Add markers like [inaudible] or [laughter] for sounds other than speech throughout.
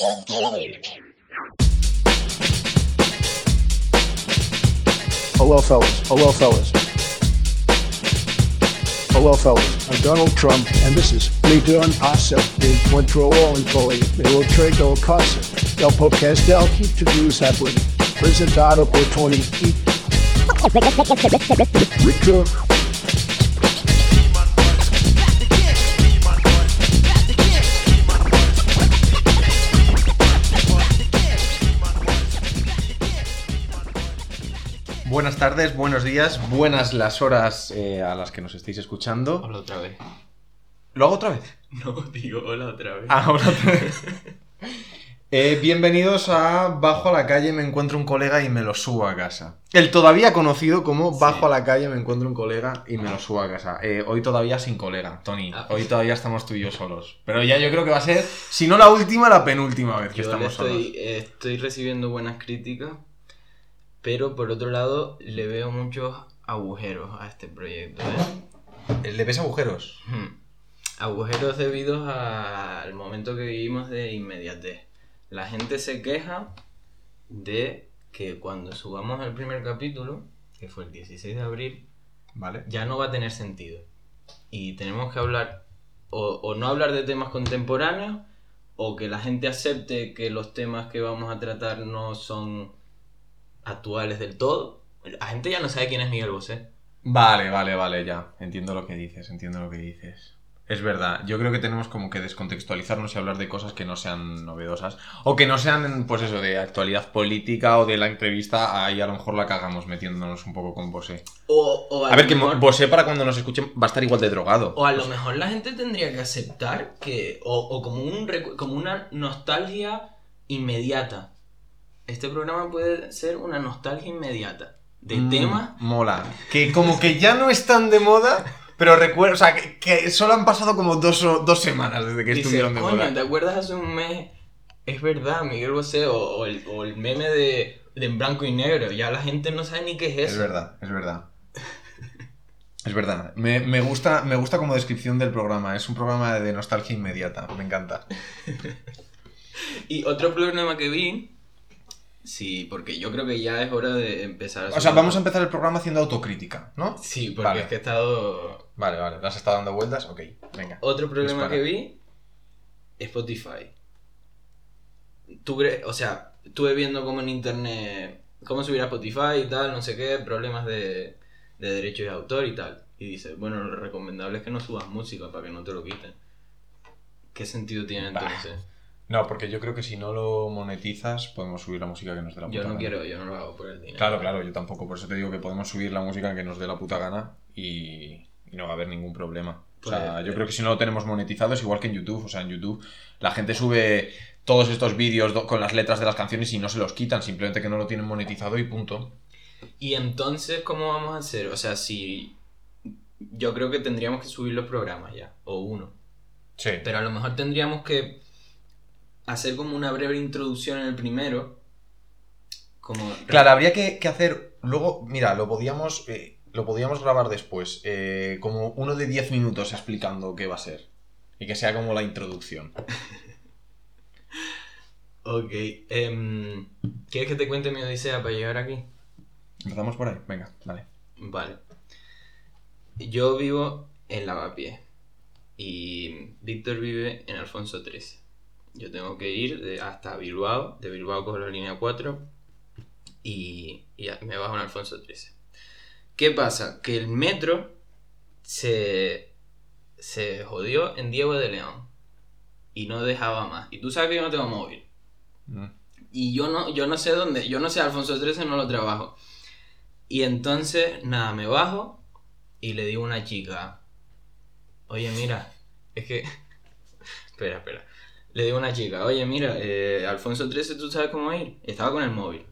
Hello, fellas. Hello, fellas. Hello, fellas. I'm Donald Trump, and this is Lito and Pasa. Encuentro o employee. Me lo traigo a casa. El podcast del Keep to News Happening. Presentado por Tony E. [laughs] Buenas tardes, buenos días, buenas las horas eh, a las que nos estéis escuchando. Hola otra vez. ¿Lo hago otra vez? [laughs] No, digo hola otra vez. Ah, hola otra vez. [laughs] Eh, bienvenidos a Bajo a la calle me encuentro un colega y me lo subo a casa. El todavía conocido como Bajo a la calle me encuentro un colega y me lo subo a casa. Eh, hoy todavía sin colega, Tony. Ah. Hoy todavía estamos tú y yo solos. Pero ya yo creo que va a ser, si no la última, la penúltima vez que Yo estamos solos. estoy, estoy recibiendo buenas críticas, pero por otro lado le veo muchos agujeros a este proyecto. ¿eh? ¿Le ves agujeros? Hmm. Agujeros debidos al momento que vivimos de inmediatez. La gente se queja de que cuando subamos el primer capítulo, que fue el 16 de abril, Vale. ya no va a tener sentido. Y tenemos que hablar, o, o no hablar de temas contemporáneos, o que la gente acepte que los temas que vamos a tratar no son actuales del todo. La gente ya no sabe quién es Miguel Bosé. Vale, vale, vale, ya. Entiendo lo que dices, entiendo lo que dices. Es verdad, yo creo que tenemos como que descontextualizarnos y hablar de cosas que no sean novedosas. O que no sean, pues eso, de actualidad política o de la entrevista. Ahí a lo mejor la cagamos metiéndonos un poco con Bosé. O, o A ver, que Bosé para cuando nos escuchen va a estar igual de drogado. O a lo mejor la gente tendría que aceptar que. O, o como, un, como una nostalgia inmediata. Este programa puede ser una nostalgia inmediata. De Mm, temas. Mola. Que como que ya no están de moda, pero recuerdo, o sea, que, que solo han pasado como dos, dos semanas desde que Dice, estuvieron de coño, moda. ¿te acuerdas hace un mes? Es verdad, Miguel Bosé, o, o el, o el meme de, de en blanco y negro. Ya la gente no sabe ni qué es eso. Es verdad, es verdad. Es verdad. Me, me gusta, me gusta como descripción del programa. Es un programa de nostalgia inmediata. Me encanta. [laughs] Y otro problema que vi. Sí, porque yo creo que ya es hora de empezar a. O sea, vamos a empezar el programa haciendo autocrítica, ¿no? Sí, porque Vale. es que he estado. Vale, vale. ¿Le has estado dando vueltas? Ok, venga. Otro problema Dispara. que vi. Spotify. Tú cre- o sea, estuve viendo como en internet. Cómo subir a Spotify y tal, no sé qué, problemas de, de derechos de autor y tal. Y dice, bueno, lo recomendable es que no subas música para que no te lo quiten. ¿Qué sentido tiene Bah. No, porque yo creo que si no lo monetizas, podemos subir la música que nos dé la puta Yo no gana. quiero, yo no lo hago por el dinero. Claro, claro, yo tampoco. Por eso te digo que podemos subir la música que nos dé la puta gana y, y no va a haber ningún problema. O sea, Pues, yo eh. creo que si no lo tenemos monetizado es igual que en YouTube. O sea, en YouTube la gente sube todos estos vídeos con las letras de las canciones y no se los quitan, simplemente que no lo tienen monetizado y punto. Y entonces, ¿cómo vamos a hacer? O sea, si. Yo creo que tendríamos que subir los programas ya, o uno. Sí. Pero a lo mejor tendríamos que hacer como una breve introducción en el primero. Como. Claro, habría que, que hacer. Luego, mira, lo podíamos. eh, lo podíamos grabar después. eh, como uno de 10 minutos explicando qué va a ser. Y que sea como la introducción. [laughs] Ok. em, ¿Quieres que te cuente mi odisea para llegar aquí? Empezamos por ahí. Venga, dale. Vale. Yo vivo en Lavapiés. Y Víctor vive en Alfonso XIII. Yo tengo que ir de- hasta Bilbao. De Bilbao cojo la línea 4. Y, y me bajo en Alfonso XIII. ¿Qué pasa? Que el metro se, se jodió en Diego de León. Y no dejaba más. Y tú sabes que yo no tengo móvil. Mm. Y yo no, yo no sé dónde, yo no sé Alfonso XIII, no lo trabajo. Y entonces, nada, me bajo y le digo a una chica, oye, mira, es que... [laughs] espera, espera. Le digo a una chica, oye, mira, eh, Alfonso XIII, ¿tú sabes cómo ir? Estaba con el móvil.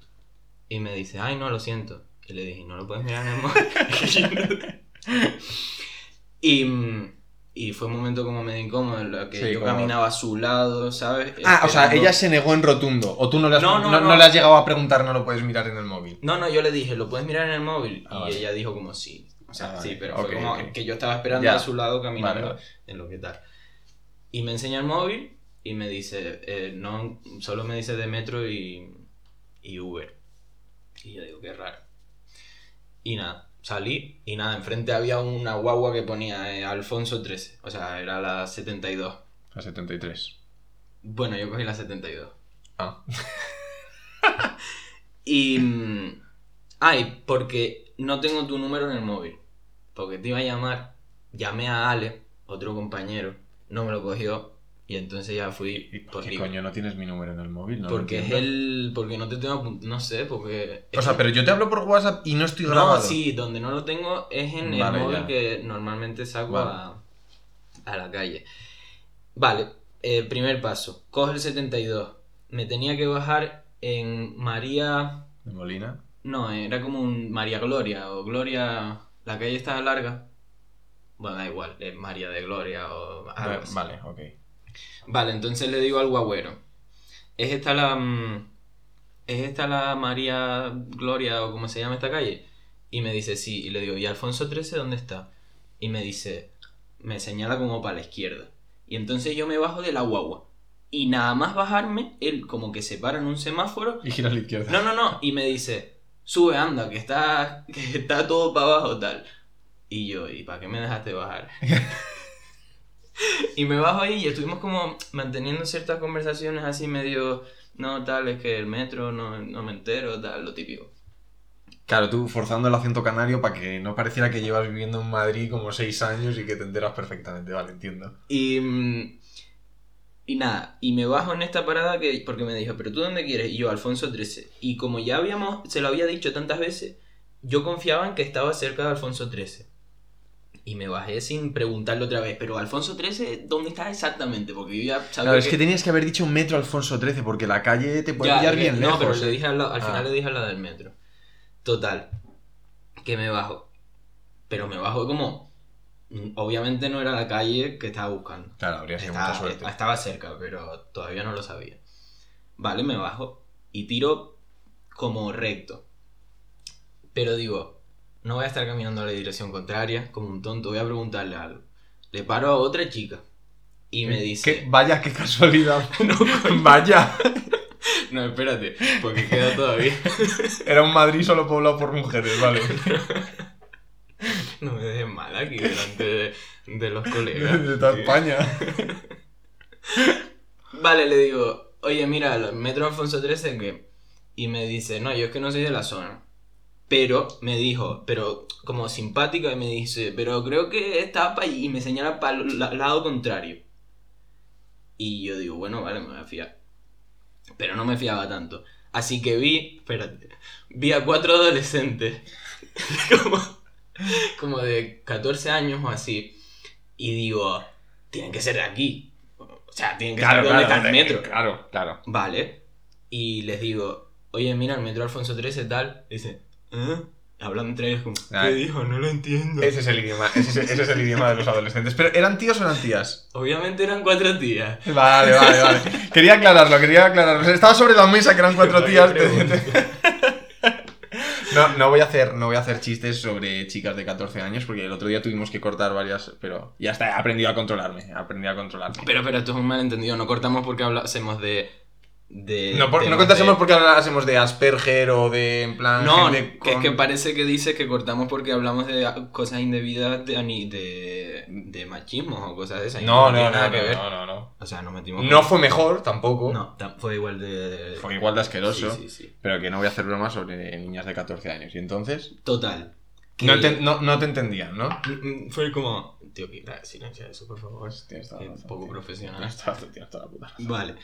Y me dice, ay, no, lo siento. Y le dije, no lo puedes mirar en el móvil. y, y fue un momento como medio incómodo en el que Sí, yo como- caminaba a su lado, ¿sabes? Ah, o sea, Esperando- ella se negó en rotundo. O tú no le has, No, no, no, no le has llegado a preguntar, no lo puedes mirar en el móvil. No, no, yo le dije, ¿lo puedes mirar en el móvil? Ah, y vale. ella dijo como sí. O sea, Ah, vale. sí, pero Ok, fue como ok. que yo estaba esperando Ya. a su lado caminando vale. en lo que tal. Y me enseña el móvil y me dice, eh, no, solo me dice de metro y, y Uber. Y yo digo, qué raro. Y nada, salí y nada, enfrente había una guagua que ponía eh, Alfonso 13, o sea, era la 72. A 73. Bueno, yo cogí la 72. Ah. [laughs] Y... mm, Ay, porque no tengo tu número en el móvil. Porque te iba a llamar, llamé a Ale, otro compañero, no me lo cogió y entonces ya fui ¿Y por qué libre. coño no tienes mi número en el móvil? No Porque es el. Porque no te tengo No sé, porque. O sea, pero yo te hablo por WhatsApp y no estoy No, grabado. sí, donde no lo tengo es en el móvil ya. que normalmente saco Vale. a, a la calle. Vale, eh, primer paso. Coge el 72. Me tenía que bajar en María. ¿De Molina? No, era como un María Gloria o Gloria. La calle estaba larga. Bueno, da igual, es María de Gloria o algo Va- así. Vale, ok. Vale, entonces le digo al guagüero. ¿Es esta la. mm, ¿Es esta la María Gloria o cómo se llama esta calle? Y me dice sí. Y le digo, ¿y Alfonso XIII dónde está? Y me dice. Me señala como para la izquierda. Y entonces yo me bajo de la guagua. Y nada más bajarme, él como que se para en un semáforo. Y gira a la izquierda. No, no, no. Y me dice, sube, anda, que está, que está todo para abajo, tal. Y yo, ¿y para qué me dejaste bajar? [laughs] y me bajo ahí y estuvimos como manteniendo ciertas conversaciones así medio, no, tal, es que el metro no, no me entero, tal, lo típico. Claro, tú forzando el acento canario para que no pareciera que llevas viviendo en Madrid como seis años y que te enteras perfectamente. Vale, entiendo. Y, mm, y nada, y me bajo en esta parada que, porque me dijo, pero tú dónde quieres? Y yo, Alfonso XIII. Y como ya habíamos, se lo había dicho tantas veces, yo confiaba en que estaba cerca de Alfonso XIII. Y me bajé sin preguntarle otra vez, pero Alfonso XIII, ¿dónde está exactamente? Porque yo ya sabía Claro, es que tenías que haber dicho metro Alfonso XIII porque la calle te puede Ya, pillar que- bien no, lejos. pero ¿eh? le dije al, lado- al Ah. final le dije a la del metro. Total. Que me bajo. Pero me bajo como. Obviamente no era la calle que estaba buscando. Claro, habría sido Estaba, mucha suerte. estaba cerca, pero todavía no lo sabía. Vale, me bajo y tiro como recto. Pero digo, no voy a estar caminando a la dirección contraria como un tonto, voy a preguntarle algo. Le paro a otra chica y me dice... ¿Qué? Vaya, qué casualidad. [laughs] No, coño. Vaya. [laughs] No, espérate, porque queda todavía. [laughs] Era un Madrid solo poblado por mujeres, vale. No me dejes mal aquí delante de, de los colegas. De toda. España. Vale, le digo, oye, mira, metro Alfonso XIII, ¿qué? Y me dice, no, yo es que no soy de la zona. Pero me dijo, pero como simpática, y me dice, pero creo que está para allí. Y me señala para el la- lado contrario. Y yo digo, bueno, vale, me voy a fiar. Pero no me fiaba tanto. Así que vi, espérate, vi a cuatro adolescentes, [laughs] como, como de 14 años o así. Y digo, tienen que ser de aquí. O sea, tienen que saber dónde está el metro. Claro, claro. Vale. Y les digo, oye, mira, el metro Alfonso XIII tal. Dice, ¿eh? Hablando entre ellos como, ¿qué Ay. dijo? No lo entiendo. Ese es el idioma, ese, es- ese es el idioma de los adolescentes. Pero ¿eran tíos o eran tías? Obviamente eran cuatro tías. Vale, vale, vale. Quería aclararlo, quería aclararlo. Estaba sobre la mesa que eran cuatro tías. No, no voy a hacer, no voy a hacer chistes sobre chicas de 14 años porque el otro día tuvimos que cortar varias, pero ya está, he aprendido a controlarme, he aprendido a controlarme. Pero, pero esto es un malentendido. No cortamos porque hablásemos de... de no, por- no contásemos de- porque hablásemos de Asperger o de, en plan, No, gente que es con- que parece que dice que cortamos porque hablamos de cosas indebidas de, de, de machismo o cosas de esas. No, no, no, nada no, que ver. no, no, no. O sea, no metimos... No fue mejor tampoco, No, fue igual de... fue igual de asqueroso, Sí, sí, sí. pero que no voy a hacer bromas sobre niñas de 14 años. Y entonces, Total. que- no te, no, no te entendían, ¿no? Mm, mm, Fue como... Tío, quita silencio eso, por favor. Tienes toda la razón, poco tío. profesional. Tienes toda, tienes toda la puta razón. Vale.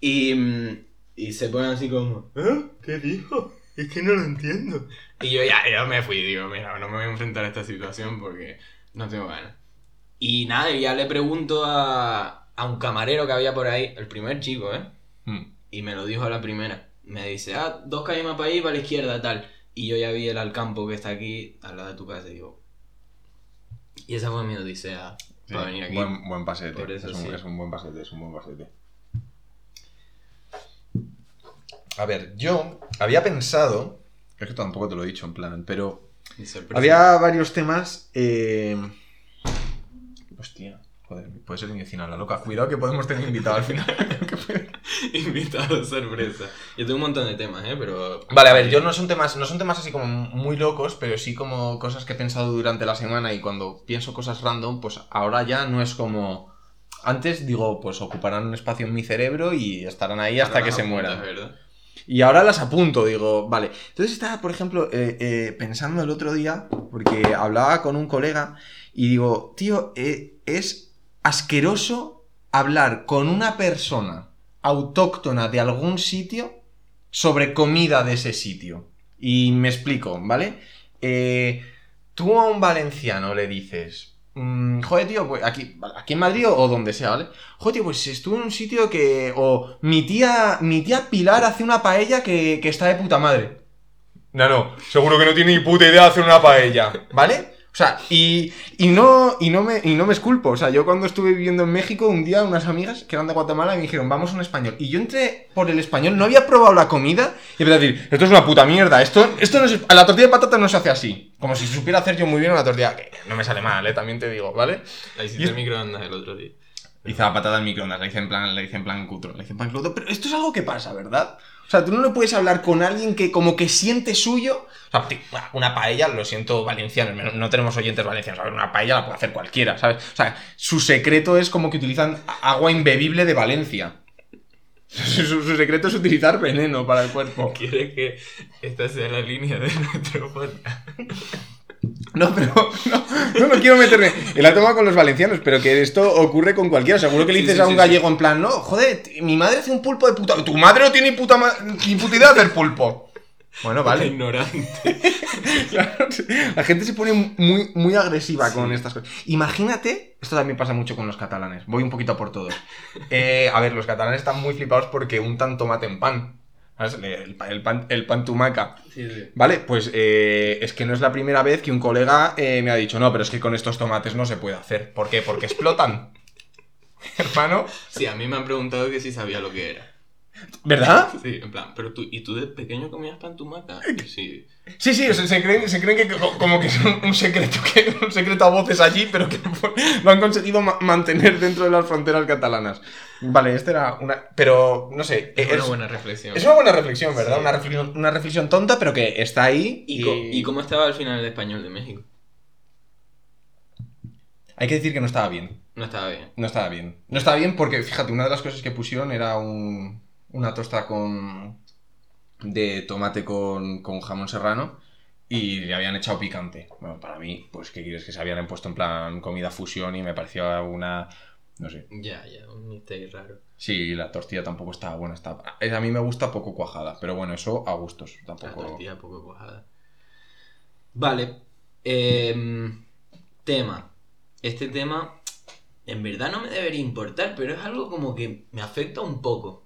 Y, mm, y se ponen así como... ¿Eh? ¿Qué dijo? Es que no lo entiendo. Y yo ya, ya me fui, digo, mira, no me voy a enfrentar a esta situación porque no tengo ganas. Y nada, ya le pregunto a, a un camarero que había por ahí, el primer chico, ¿eh? Mm. Y me lo dijo a la primera. Me dice, ah, dos calles más para ahí, para la izquierda, tal. Y yo ya vi el Alcampo que está aquí, al lado de tu casa, y digo... Y esa fue mi odisea Sí, para venir aquí. Buen, buen pasete. Por eso es, un, sí. es un buen pasete, es un buen pasete. A ver, yo había pensado. Es que tampoco te lo he dicho en plan, pero. Había varios temas. eh, Hostia. Joder, puede ser mi vecina la loca. Cuidado que podemos tener invitado al final. [laughs] Invitado sorpresa. Yo tengo un montón de temas, ¿eh? Pero... Vale, a ver, yo no son temas, no son temas así como muy locos, pero sí como cosas que he pensado durante la semana y cuando pienso cosas random, pues ahora ya no es como. Antes digo, pues ocuparán un espacio en mi cerebro y estarán ahí hasta Ahora que se mueran. ¿verdad? Y ahora las apunto, digo, vale. Entonces estaba, por ejemplo, eh, eh, pensando el otro día, porque hablaba con un colega y digo, tío, eh, es asqueroso hablar con una persona autóctona de algún sitio sobre comida de ese sitio. Y me explico, ¿vale? Tú a un valenciano le dices, mm, joder, tío, pues aquí, aquí en Madrid o, donde sea, ¿vale? Joder, tío, pues estuve en un sitio que. O mi tía. Mi tía Pilar hace una paella que, que está de puta madre. No, no, seguro que no tiene ni puta idea de hacer una paella, ¿vale? O sea, y, y, no, y, no me, y no me esculpo. O sea, yo cuando estuve viviendo en México, un día unas amigas que eran de Guatemala me dijeron, vamos a un español. Y yo entré por el español, no había probado la comida y empecé a decir, esto es una puta mierda. Esto, esto no es, a la tortilla de patata no se hace así. Como si supiera hacer yo muy bien una tortilla. Que no me sale mal, ¿eh? También te digo, ¿vale? La hiciste Y- en microondas el otro día. Hice la patata en microondas, la hice en plan, hice en plan cutro, la hice en plan crudo. Pero esto es algo que pasa, ¿verdad? O sea, tú no le puedes hablar con alguien que como que siente suyo. O sea, una- paella, lo siento, valencianos, no- tenemos oyentes valencianos. A ver, una paella la puede hacer cualquiera, ¿sabes? O sea, su secreto es como que utilizan agua imbebible de Valencia. [laughs] Su, secreto es utilizar veneno para el cuerpo. ¿Quieres que esta sea la línea de nuestro podcast? No, pero [laughs] no, no, no quiero meterme en la toma con los valencianos, pero que esto ocurre con cualquiera. Seguro que le dices sí, a un sí, gallego en plan, no, joder, mi madre hace un pulpo de puta. Tu madre no tiene ni puta, ma- ni puta idea de hacer pulpo. Bueno, [laughs] vale. Ignorante. [laughs] Claro, La gente se pone muy, muy agresiva con estas cosas. Imagínate, esto también pasa mucho con los catalanes. Voy un poquito por todos. Eh, a ver, los catalanes están muy flipados porque untan tomate en pan. ¿Sabes? El, pa- el pan, el pan tumaca. Sí, sí. Vale, pues eh, es que no es la primera vez que un colega eh, me ha dicho, no, pero es que con estos tomates no se puede hacer. ¿Por qué? Porque explotan. [laughs] Hermano, Sí, a mí me han preguntado que si sabía lo que era. ¿Verdad? [laughs] Sí, en plan, pero tú, ¿y tú de pequeño comías pan tumaca? Sí. Sí, sí, o sea, se, creen, se creen que co- como que es un, secreto, que un secreto a voces allí, pero que lo han conseguido ma- mantener dentro de las fronteras catalanas. Vale, esta era una... Pero, no sé, Es es, una buena reflexión. es una buena reflexión, ¿verdad? Sí. Una, reflexión, una reflexión tonta, pero que está ahí. ¿Y, co- y cómo estaba al final el español de México? Hay que decir que no estaba bien. No estaba bien. No estaba bien. No estaba bien porque, fíjate, una de las cosas que pusieron era un, una tosta con de tomate con, con jamón serrano y le habían echado picante. Bueno, para mí, pues, ¿qué quieres? Que se habían puesto en plan comida fusión y me parecía una... No sé. Ya, ya, un misterio raro. Sí, la tortilla tampoco estaba buena. Estaba... A mí me gusta poco cuajada, pero bueno, eso a gustos. La Tampoco... tortilla poco cuajada. Vale. em, tema. Este tema, en verdad no me debería importar, pero es algo como que me afecta un poco.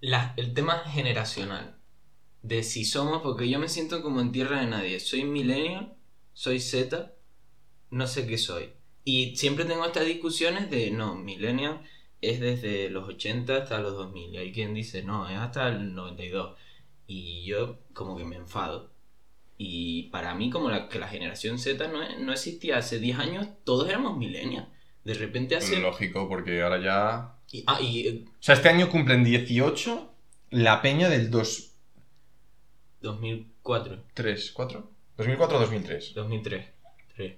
La- el tema generacional. De si somos, porque yo me siento como en tierra de nadie. Soy millennial, soy Z, no sé qué soy. Y siempre tengo estas discusiones de, no, millennial es desde los 80 hasta los 2000. Y hay quien dice, no, es hasta el 92. Y yo como que me enfado. Y para mí como la, que la generación Z no, no existía hace 10 años, todos éramos millennials. De repente hace... Lógico, porque ahora ya... Y, ah, y eh, O sea, este año cumplen 18 la peña del 2... 2004, 3, 4? 2004-2003. 2003. 3.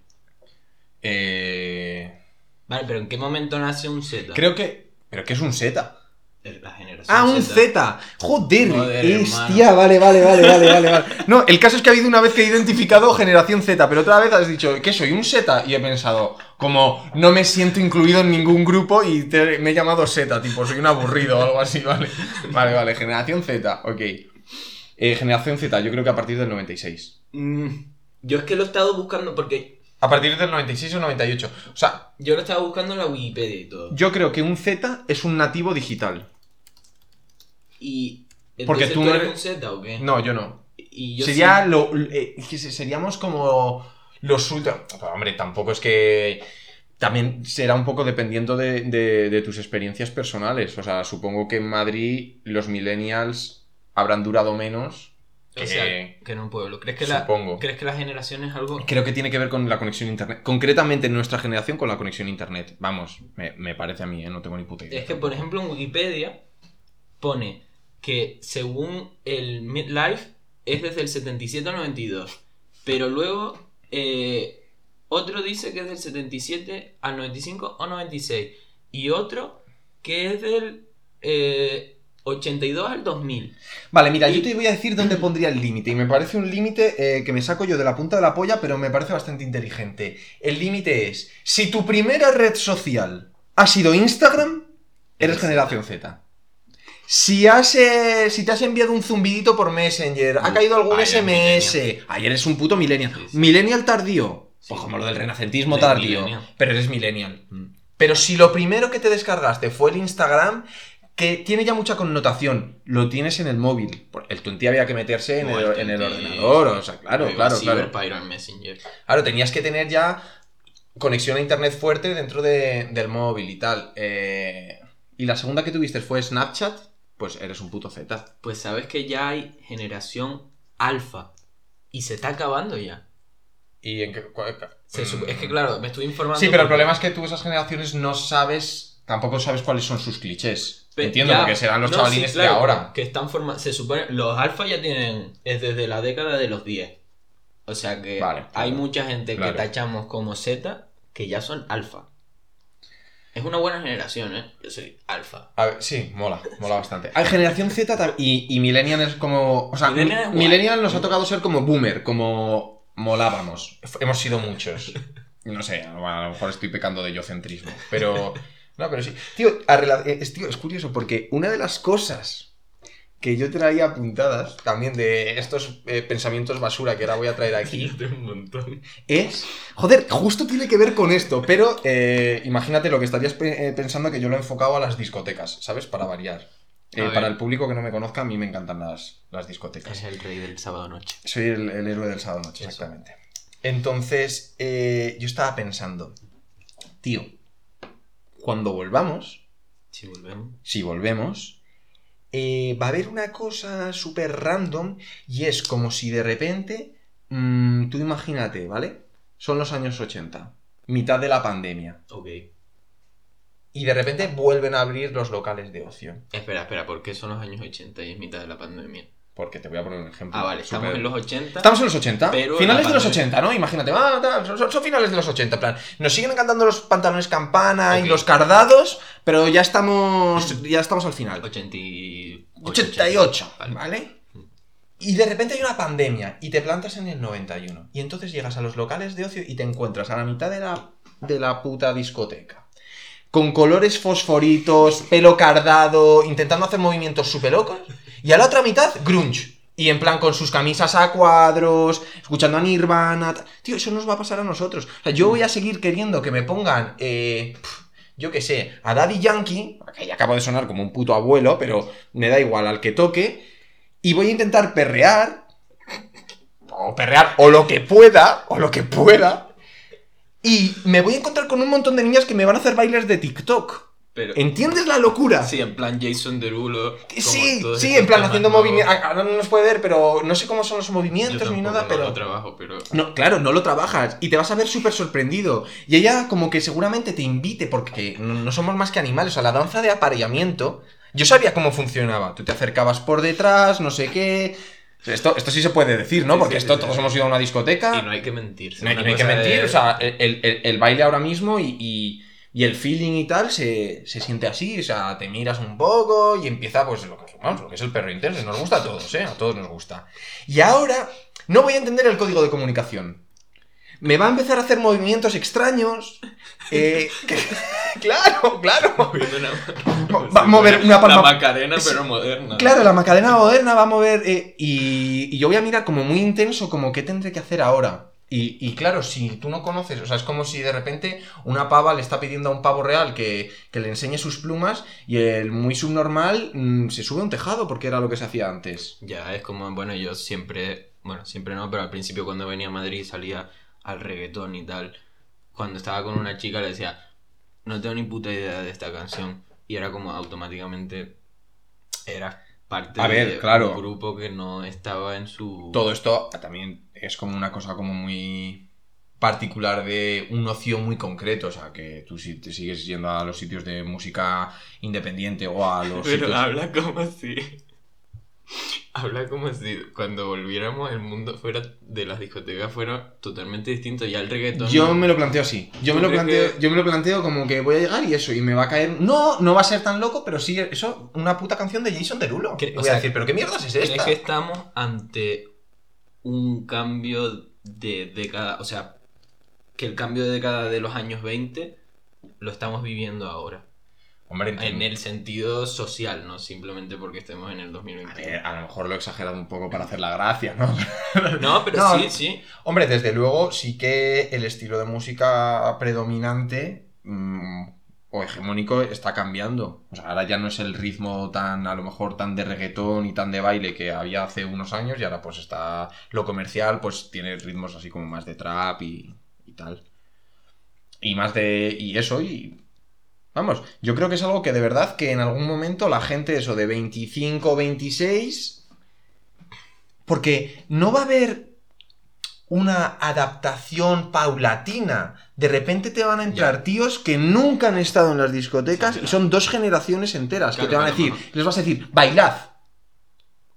Eh... Vale, pero ¿en qué momento nace un Z? Creo que... ¿Pero qué es un Z? La generación Ah, un Z. Z. Joder, Joder, hostia, vale, vale, vale, vale, vale, vale. No, el caso es que ha habido una vez que he identificado generación Z, pero otra vez has dicho, ¿qué soy? ¿Un Z? Y he pensado, como no me siento incluido en ningún grupo y te- me he llamado Z, tipo, soy un aburrido o algo así, [laughs] ¿vale? Vale, vale, generación Z, ok. Eh, generación Z, yo creo que a partir del 96. Mm, yo es que lo he estado buscando porque A partir del 96 o 98. O sea, yo lo estaba buscando en la Wikipedia y todo. yo creo que un Z es un nativo digital. Y... Porque tú no eres eres- un Z o qué? No, yo no. Y yo Sería sí. lo. eh, seríamos como los ultra. Pero, hombre, tampoco es que. También será un poco dependiendo de, de- de tus experiencias personales. O sea, supongo que en Madrid los millennials habrán durado menos O Que- sea, que en un pueblo. ¿Crees que, la, Supongo. ¿Crees que la generación es algo...? Creo que tiene que ver con la conexión a internet. Concretamente en nuestra generación con la conexión a internet. Vamos, me, me parece a mí, ¿eh? no tengo ni puta idea. Es que, por ejemplo, en Wikipedia pone que según el midlife es desde el 77 al 92. Pero luego eh, otro dice que es del 77 al 95 o 96. Y otro que es del eh, 82 al 2000. Vale, mira, yo te voy a decir dónde pondría el límite. Y me parece un límite eh, que me saco yo de la punta de la polla, pero me parece bastante inteligente. El límite es, si tu primera red social ha sido Instagram, Eres generación Z. Si, has, eh, si te has enviado un zumbidito por Messenger, ha Mm, caído algún SMS, millennial. ahí eres un puto millennial. Sí, sí. Millennial tardío, pues como lo del renacentismo Eres tardío, millennial. pero eres millennial. Pero si lo primero que te descargaste fue el Instagram, que tiene ya mucha connotación, lo tienes en el móvil. El 20 había que meterse en el, el en el 20, ordenador, o sea, claro, claro, claro. En Messenger. Claro, tenías que tener ya conexión a internet fuerte dentro de- del móvil y tal. Eh, y la segunda que tuviste fue Snapchat, pues eres un puto Z. Pues sabes que ya hay generación alfa. Y se está acabando ya. ¿Y en qué, Se Mm. Es que claro, me estoy informando. Sí, pero el problema es que tú esas generaciones no sabes, tampoco sabes cuáles son sus clichés. Pe- Entiendo, ya- porque serán los no, chavalines sí, claro, de ahora. Que están formados. Se supone. Los alfa ya tienen. Es desde la década de los 10. O sea que Vale, claro, hay mucha gente claro. que tachamos como Z que ya son alfa. Es una buena generación, ¿eh? Yo soy alfa. A ver, sí, mola, mola bastante. Hay generación Z y, y Millennial es como. O sea, Millennial. Millennial nos ha tocado ser como boomer, como molábamos. Hemos sido muchos. No sé, a lo mejor estoy pecando de yocentrismo. Pero. No, pero sí. Tío, a rela- eh, es, tío, es curioso porque una de las cosas que yo traía apuntadas también de estos eh, pensamientos basura que ahora voy a traer aquí [laughs] un montón. es. Joder, justo tiene que ver con esto, pero eh, imagínate lo que estarías pe- eh, pensando que yo lo he enfocado a las discotecas, ¿sabes? Para variar. Eh, para el público que no me conozca, a mí me encantan las, las discotecas. Es el rey del sábado noche. Soy el, el héroe del sábado noche, Eso. exactamente. Entonces, yo estaba pensando, tío, cuando volvamos, Si volvemos. si volvemos, eh, va a haber una cosa súper random y es como si de repente, mm, tú imagínate, ¿vale? Son los años 80, mitad de la pandemia, Ok. y de repente vuelven a abrir los locales de ocio. Espera, espera, ¿por qué son los años 80 y es mitad de la pandemia? Porque te voy a poner un ejemplo. Ah, vale, estamos en los 80. Estamos en los 80, Pero finales de los pandemia. 80, ¿no? Imagínate, ah, tal, son, finales de los 80, en plan, nos siguen encantando los pantalones campana y los cardados, pero ya estamos, ya estamos al final. 88. 88, Vale. ¿vale? Y de repente hay una pandemia y te plantas en el 91. Y entonces llegas a los locales de ocio y te encuentras a la mitad de la, de la puta discoteca. Con colores fosforitos, pelo cardado, intentando hacer movimientos súper locos. Y a la otra mitad, grunge. Y en plan con sus camisas a cuadros, escuchando a Nirvana. Tío, eso nos va a pasar a nosotros. O sea, yo voy a seguir queriendo que me pongan, eh, yo qué sé, a Daddy Yankee, que ya acabo de sonar como un puto abuelo, pero me da igual al que toque. Y voy a intentar perrear. O perrear, o lo que pueda, o lo que pueda. Y me voy a encontrar con un montón de niñas que me van a hacer bailes de TikTok. Pero, ¿Entiendes la locura? sí, en plan Jason Derulo. Sí, sí, en plan haciendo movimientos. Ahora no nos puede ver, pero no sé cómo son los Yo movimientos ni nada, no pero. lo trabajo, pero. No, claro, no lo trabajas y te vas a ver súper sorprendido. Y ella como que seguramente te invite porque no, no somos más que animales. O sea, la danza de apareamiento, yo sabía cómo funcionaba. Tú te acercabas por detrás, no sé qué. Esto, esto sí se puede decir, ¿no? Sí, Porque sí, esto sí, todos hemos ido a una discoteca. Y no hay que mentir. No hay, no hay que mentir, de- o sea, el, el- el baile ahora mismo y, y- y el feeling y tal se, se siente así, o sea, te miras un poco y empieza pues lo que, vamos, lo que es el perro intenso, nos gusta a todos, ¿eh? A todos nos gusta. Y ahora no voy a entender el código de comunicación. Me va a empezar a hacer movimientos extraños. eh, [laughs] que- claro, claro. [laughs] Va a [laughs] mover una palma- La Macarena, pero moderna. Claro, la Macarena moderna va a mover. eh, y, y yo voy a mirar como muy intenso, como qué tendré que hacer ahora. Y, y claro, si tú no conoces, o sea, es como si de repente una pava le está pidiendo a un pavo real que, que le enseñe sus plumas y el muy subnormal mm, se sube a un tejado porque era lo que se hacía antes. Ya, es como, bueno, yo siempre, bueno, siempre no, pero al principio cuando venía a Madrid salía al reggaetón y tal. Cuando estaba con una chica le decía, no tengo ni puta idea de esta canción. Y era como automáticamente, era parte A ver, de claro. un grupo que no estaba en su... Todo esto también es como una cosa como muy particular de un ocio muy concreto, o sea, que tú si te sigues yendo a los sitios de música independiente o a los [laughs] Pero sitios... habla como si... Habla como si cuando volviéramos el mundo fuera de las discotecas fuera totalmente distinto. Ya el reggaetón... Yo me lo planteo así. Yo me ¿Tú lo crees planteo, que- yo me lo planteo como que voy a llegar y eso, y me va a caer. No, no va a ser tan loco, pero sí, eso, una puta canción de Jason Derulo. ¿Cre- Y voy sea, a decir, ¿pero qué mierdas es ¿Crees esta? que estamos ante un cambio de década? O sea, que el cambio de década de los años 20 lo estamos viviendo ahora. Hombre, En el sentido social, no simplemente porque estemos en el A 2021. ver, a lo mejor lo he exagerado un poco para hacer la gracia, ¿no? [laughs] No, pero No. sí, sí. Hombre, desde luego sí que el estilo de música predominante mm, o hegemónico está cambiando. O sea, ahora ya no es el ritmo tan, a lo mejor, tan de reggaetón y tan de baile que había hace unos años y ahora pues está lo comercial, pues tiene ritmos así como más de trap y, y tal. Y más de... y eso y... Vamos, yo creo que es algo que de verdad que en algún momento la gente, eso de 25, 26... Porque no va a haber una adaptación paulatina. De repente te van a entrar tíos que nunca han estado en las discotecas Sí, y son dos generaciones enteras Claro, que te van a decir, claro. les vas a decir, bailad.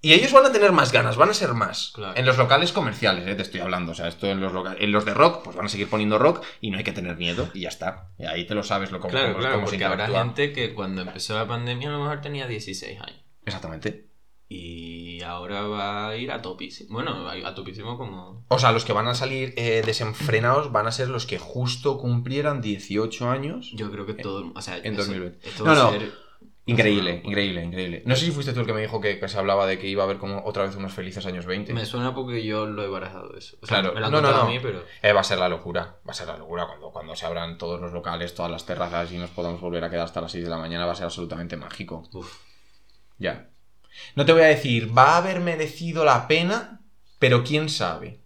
Y ellos van a tener más ganas, van a ser más. Claro. En los locales comerciales, eh, te estoy hablando. O sea, esto en los, en los de rock, pues van a seguir poniendo rock y no hay que tener miedo y ya está. Y ahí te lo sabes lo cómo, Claro, cómo- claro, porque habrá interactúa. gente que cuando empezó la pandemia a lo mejor tenía 16 años. Exactamente. Y ahora va a ir a topísimo. Bueno, a topísimo como... O sea, los que van a salir eh, desenfrenados van a ser los que justo cumplieran 18 años. Yo creo que todo... O sea, en eso- 2020. Esto No, va a no. ser... Increíble, increíble, increíble. No sé si fuiste tú el que me dijo que, que se hablaba de que iba a haber como otra vez unos felices años 20. Me suena porque yo lo he barajado eso. O sea, Claro, me lo han no, no, no. a mí, pero... Eh, va a ser la locura, va a ser la locura cuando, cuando se abran todos los locales, todas las terrazas y nos podamos volver a quedar hasta las 6 de la mañana, va a ser absolutamente mágico. Uf. Ya. No te voy a decir, va a haber merecido la pena, pero quién sabe.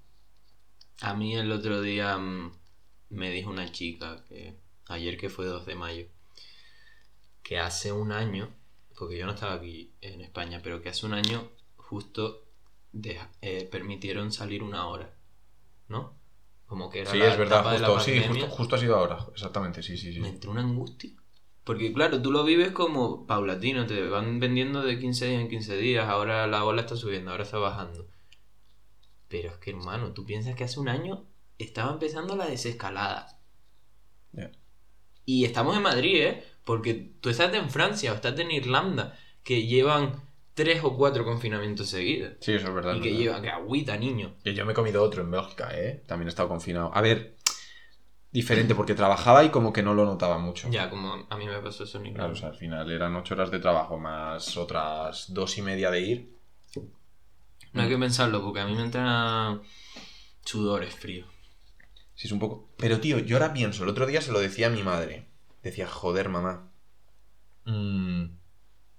A mí el otro día mm, me dijo una chica que ayer que fue 2 de mayo que hace un año, porque yo no estaba aquí en España, pero que hace un año justo de- eh, permitieron salir una hora, ¿no? Como que era Sí, la es verdad, etapa de la justo, sí, justo, justo ha sido ahora, exactamente, sí, sí, sí. Me entró una angustia. Porque claro, tú lo vives como paulatino, te van vendiendo de 15 días en 15 días, ahora la ola está subiendo, ahora está bajando. Pero es que hermano, tú piensas que hace un año estaba empezando la desescalada. Y estamos en Madrid, ¿eh? Porque tú estás en Francia o estás en Irlanda, que llevan tres o cuatro confinamientos seguidos. Sí, eso es verdad. Y que verdad. llevan, que agüita, niño. Que yo me he comido otro en Bélgica, ¿eh? También he estado confinado. A ver, diferente, porque trabajaba y como que no lo notaba mucho. Ya, como a mí me pasó eso en Claro, o sea, al final eran ocho horas de trabajo más otras dos y media de ir. No hay que pensarlo, porque a mí me entran sudores fríos. Sí, es un poco. Pero tío, yo ahora pienso, el otro día se lo decía a mi madre. Decía, joder, mamá. Mm,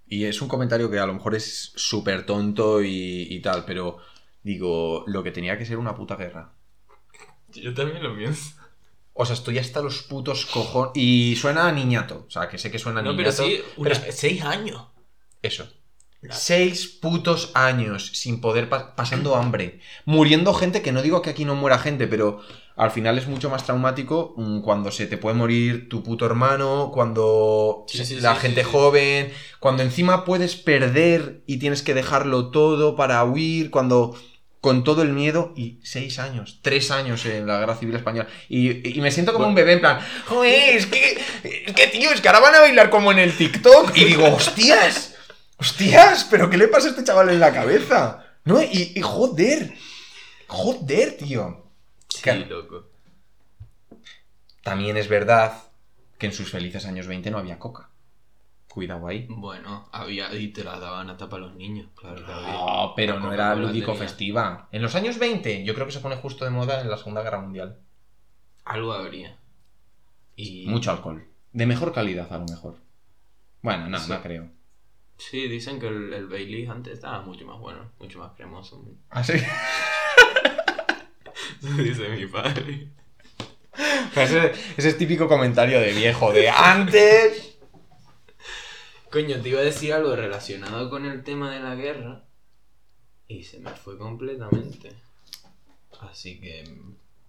Y es un comentario que a lo mejor es súper tonto y, y tal, pero digo, lo que tenía que ser una puta guerra. Yo también lo pienso. O sea, estoy hasta los putos cojones. Y suena a niñato. O sea, que sé que suena a No, niñato. pero sí, pero seis años. Eso. Seis putos años sin poder pa- pasando hambre. Muriendo gente, que no digo que aquí no muera gente, pero al final es mucho más traumático mm, cuando se te puede morir tu puto hermano, cuando Sí, se- sí, la sí, gente joven, cuando encima puedes perder y tienes que dejarlo todo para huir, cuando con todo el miedo y seis años, tres años en la guerra civil española y, y me siento como un bebé en plan, joder, es que, es que tío, es que ahora van a bailar como en el TikTok y digo, hostias, hostias, pero ¿qué le pasa a este chaval en la cabeza? ¿No? Y, y joder, joder, tío. Sí, Que- loco. También es verdad que en sus felices años 20 no había coca. Cuidado ahí. Bueno, había y te las daban hasta para los niños, claro que había. No, pero La no era lúdico festiva. En los años 20 yo creo que se pone justo de moda en la Segunda Guerra Mundial. Algo habría. Y... Mucho alcohol. De mejor calidad a lo mejor. Bueno, no, Sí. no creo. Sí, dicen que el, el Bailey antes estaba mucho más bueno, mucho más cremoso. ¿Ah, sí? [laughs] Dice mi padre. ese, ese es típico comentario de viejo, de antes... Coño, te iba a decir algo relacionado con el tema de la guerra y se me fue completamente. Así que.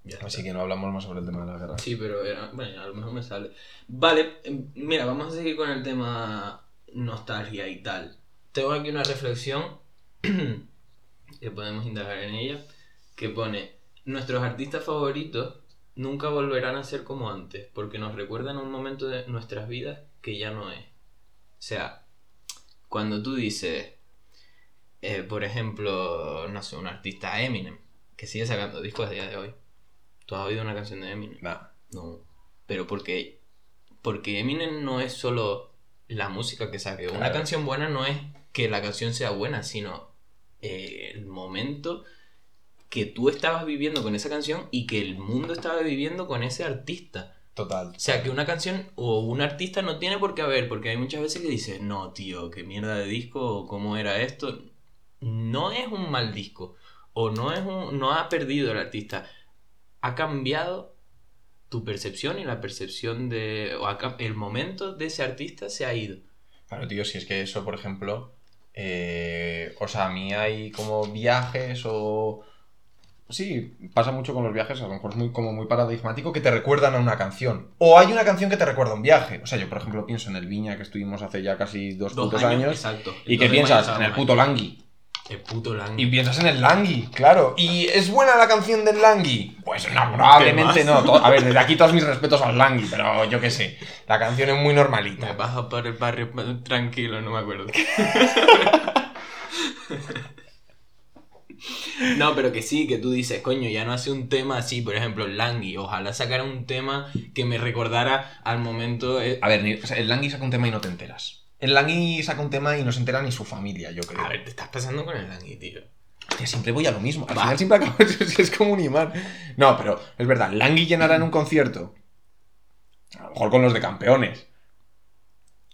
Ya está. Así que no hablamos más sobre el tema de la guerra. Sí, pero era- bueno, a lo mejor me sale. Vale, em, mira, vamos a seguir con el tema nostalgia y tal. Tengo aquí una reflexión [clears throat] que podemos indagar en ella, que pone, nuestros artistas favoritos nunca volverán a ser como antes, porque nos recuerdan un momento de nuestras vidas que ya no es. O sea, cuando tú dices, eh, por ejemplo, no sé, un artista Eminem, que sigue sacando discos a día de hoy. ¿Tú has oído una canción de Eminem? Nah. No. Pero porque, porque Eminem no es solo la música que saque. Una canción buena no es que la canción sea buena, sino eh, el momento que tú estabas viviendo con esa canción y que el mundo estaba viviendo con ese artista. Total. O sea, que una canción o un artista no tiene por qué haber, porque hay muchas veces que dices, no, tío, qué mierda de disco, o cómo era esto. No es un mal disco, o no, es un, no ha perdido el artista. Ha cambiado tu percepción y la percepción de. O ha el momento de ese artista se ha ido. Claro, tío, si es que eso, por ejemplo, eh, o sea, a mí hay como viajes o... Sí, pasa mucho con los viajes, a lo mejor es muy, como muy paradigmático que te recuerdan a una canción. O hay una canción que te recuerda a un viaje. O sea, yo, por ejemplo, pienso en el Viña que estuvimos hace ya casi dos, putos años. exacto. y que piensas en el puto Langui. El puto Lang. Y piensas en el Langui, claro. ¿Y es buena la canción del Langui? Pues no, probablemente no. A ver, desde aquí todos mis [laughs] respetos al Langui, pero yo qué sé. La canción es muy Me normalita. baja por el barrio tranquilo, no me acuerdo. [laughs] No, pero que sí, que tú dices, coño, ya no hace un tema así, por ejemplo, Langui. Ojalá sacara un tema que me recordara al momento. A ver, el Langui saca un tema y no te enteras. El Langui saca un tema y no se entera ni su familia, yo creo. A ver, te estás pasando con el Langui, tío. Hostia, siempre voy a lo mismo. Al Va. final siempre acabo. [laughs] es como un imán. No, pero es verdad. Langui llenará en un concierto. A lo mejor con los de campeones.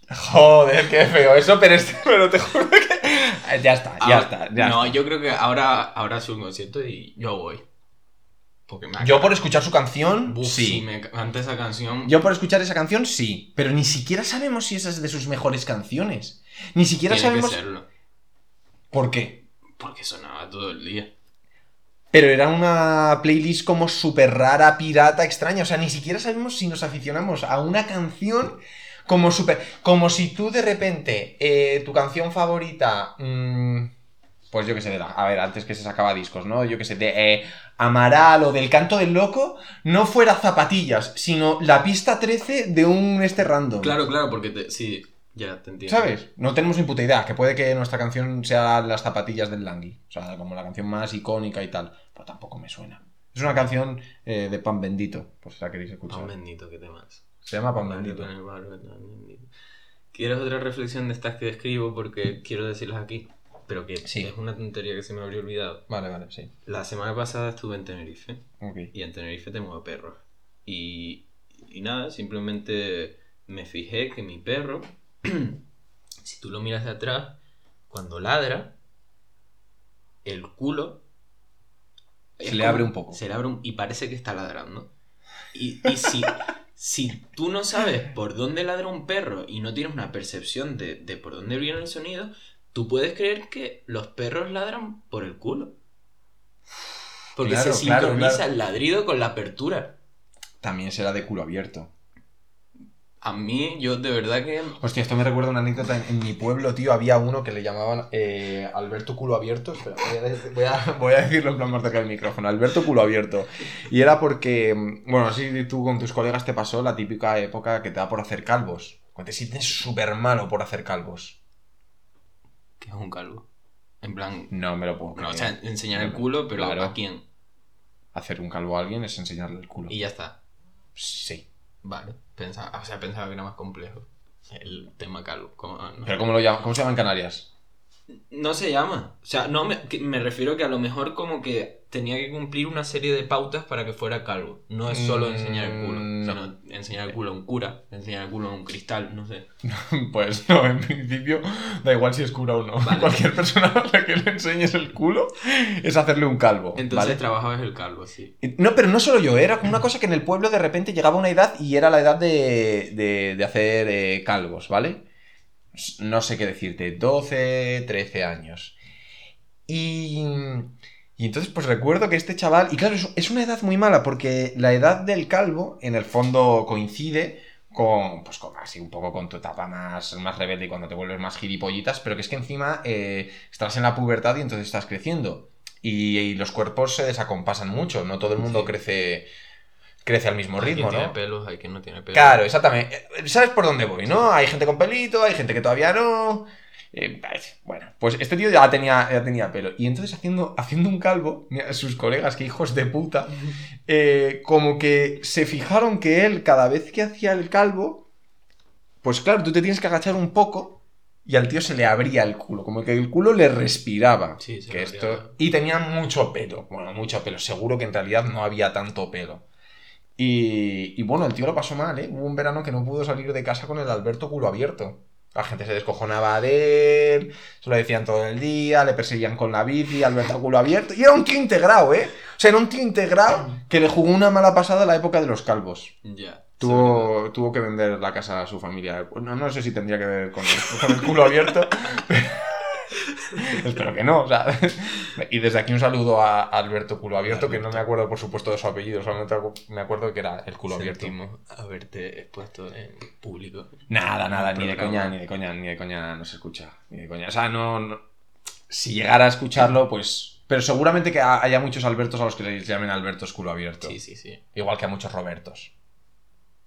Joder, qué feo eso, pero, este- [laughs] pero te juro que. Ya está, ya Ahora- está. Ya no, está. yo creo que ahora, ahora un concierto y yo voy. Porque me Yo por escuchar su canción, Buf, sí. si me canta esa canción. Yo por escuchar esa canción, sí. Pero ni siquiera sabemos si esa es de sus mejores canciones. Ni siquiera tiene sabemos. que serlo. ¿Por qué? Porque sonaba todo el día. Pero era una playlist como súper rara, pirata, extraña. O sea, ni siquiera sabemos si nos aficionamos a una canción como súper... Como si tú de repente, eh, tu canción favorita... mm, pues yo qué sé, de la- a ver, antes que se sacaba discos, ¿no? Yo qué sé, de eh, Amaral o del Canto del Loco, no fuera Zapatillas, sino la pista 13 de un este random. Claro, claro, porque te, sí, ya te entiendo. ¿Sabes? No tenemos ni puta idea, que puede que nuestra canción sea las zapatillas del Langui. O sea, como la canción más icónica y tal. Pero tampoco me suena. Es una canción eh, de Pan Bendito, por si la queréis escuchar. Pan bendito, ¿qué temas? Se llama Pan Bendito. ¿Quieres otra reflexión de estas que escribo? Porque quiero decirlas aquí. Pero que Sí. es una tontería que se me habría olvidado. Vale, vale, sí. La semana pasada estuve en Tenerife. Y en Tenerife tengo perros. Y, y nada, simplemente me fijé que mi perro, [clears throat] si tú lo miras de atrás, cuando ladra, el culo... Se le abre un poco. Se le abre un- y parece que está ladrando. Y, y si, [laughs] si tú no sabes por dónde ladra un perro y no tienes una percepción de, de por dónde viene el sonido, tú puedes creer que los perros ladran por el culo. Porque Claro, se claro, sincroniza claro. el ladrido con la apertura. También será de culo abierto. A mí, yo de verdad que. Hostia, esto me recuerda una anécdota. En, en mi pueblo, tío, había uno que le llamaban eh, Alberto Culo Abierto. Espera, voy a, voy, a, [laughs] voy a decirlo en plan más cerca del micrófono. Alberto Culo Abierto. Y era porque, mm, bueno, así tú con tus colegas te pasó la típica época que te da por hacer calvos. Cuando te sientes súper malo por hacer calvos. que es un calvo. En plan. No me lo puedo No, o sea, enseñar el culo, pero Claro. ¿a quién? Hacer un calvo a alguien es enseñarle el culo. Y ya está. Sí. Vale. Pensaba, o sea, pensaba que era más complejo. El tema calvo. Como, no, ¿Pero cómo, lo llama, cómo se llama en Canarias? No se llama. O sea, no me, me refiero que a lo mejor como que tenía que cumplir una serie de pautas para que fuera calvo. No es solo Mm, enseñar el culo, no. sino enseñar el culo a un cura, enseñar el culo a un cristal, no sé. [laughs] Pues no, en principio da igual si es cura o no. Vale. [laughs] Cualquier persona a la que le enseñes el culo es hacerle un calvo. Entonces ¿vale? trabajabas el calvo, sí. No, pero no solo yo, era como una cosa que en el pueblo de repente llegaba una edad y era la edad de, de, de hacer eh, calvos, ¿vale? No sé qué decirte, 12, 13 años. Y, y entonces pues recuerdo que este chaval, y claro, es, es una edad muy mala porque la edad del calvo en el fondo coincide con, pues con así un poco con tu etapa más, más rebelde y cuando te vuelves más gilipollitas, pero que es que encima eh, estás en la pubertad y entonces estás creciendo. Y, y los cuerpos se desacompasan mucho, no todo el mundo Sí. crece, crece al mismo Hay ritmo, quien tiene ¿no? pelos, hay quien no tiene pelos. Claro, exactamente. Eh, ¿Sabes por dónde voy, no? Hay gente con pelito, hay gente que todavía no. Eh, bueno, pues este tío ya tenía, ya tenía pelo. Y entonces haciendo, haciendo un calvo, sus colegas, que hijos de puta, [laughs] eh, como que se fijaron que él, cada vez que hacía el calvo, pues claro, tú te tienes que agachar un poco y al tío se le abría el culo, como que el culo le respiraba. Sí, que esto... Y tenía mucho pelo, bueno, mucho pelo, seguro que en realidad no había tanto pelo. Y, y bueno, el tío lo pasó mal, ¿eh? Hubo un verano que no pudo salir de casa con el Alberto culo abierto. La gente se descojonaba de él, se lo decían todo el día, le perseguían con la bici, Alberto culo abierto. Y era un tío integrado, ¿eh? O sea, era un tío integrado que le jugó una mala pasada a la época de los calvos. Ya. Tuvo, tuvo que vender la casa a su familia. No, no sé si tendría que ver con el, con el culo abierto. [laughs] [laughs] Espero que no. o sea. [laughs] Y desde aquí un saludo a Alberto Culo Abierto, que no me acuerdo por supuesto de su apellido, solamente me acuerdo que era el culo abierto. Haberte expuesto en público. Nada, nada, ni de coña, ni de coña, ni de coña no se escucha. Ni de coña. O sea, no, no- Si llegara a escucharlo, pues. Pero seguramente que ha- haya muchos Albertos a los que les llamen Albertos culo abierto. Sí, sí, sí. Igual que a muchos Robertos.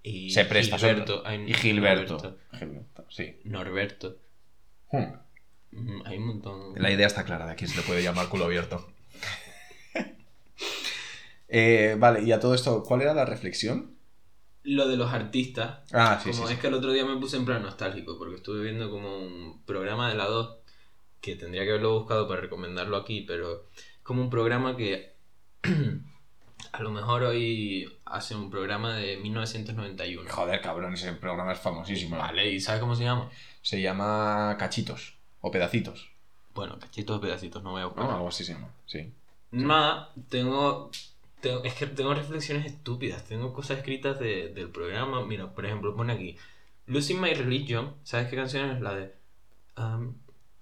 Y Se presta. Gilberto. Y Gilberto. Norberto, Gilberto, sí. Norberto. Hmm. Hay un montón. La idea está clara de a quién se le puede llamar culo abierto. [laughs] Eh, vale, y a todo esto, ¿cuál era la reflexión? Lo de los artistas. Ah, sí, como sí. es sí. que el otro día me puse en plan nostálgico porque estuve viendo como un programa de la 2 que tendría que haberlo buscado para recomendarlo aquí, pero como un programa que [clears throat] a lo mejor hoy hace un programa de 1991. Joder, cabrón, ese programa es famosísimo. Vale, ¿y sabes cómo se llama? Se llama Cachitos o Pedacitos. Bueno, cachitos pedacitos, no voy a buscar. ¿no? Algo así se llama, sí. Nada, tengo, tengo- Es que tengo reflexiones estúpidas. Tengo cosas escritas de- del programa. Mira, por ejemplo, pone aquí: Losing My Religion. ¿Sabes qué canción es la de. Um,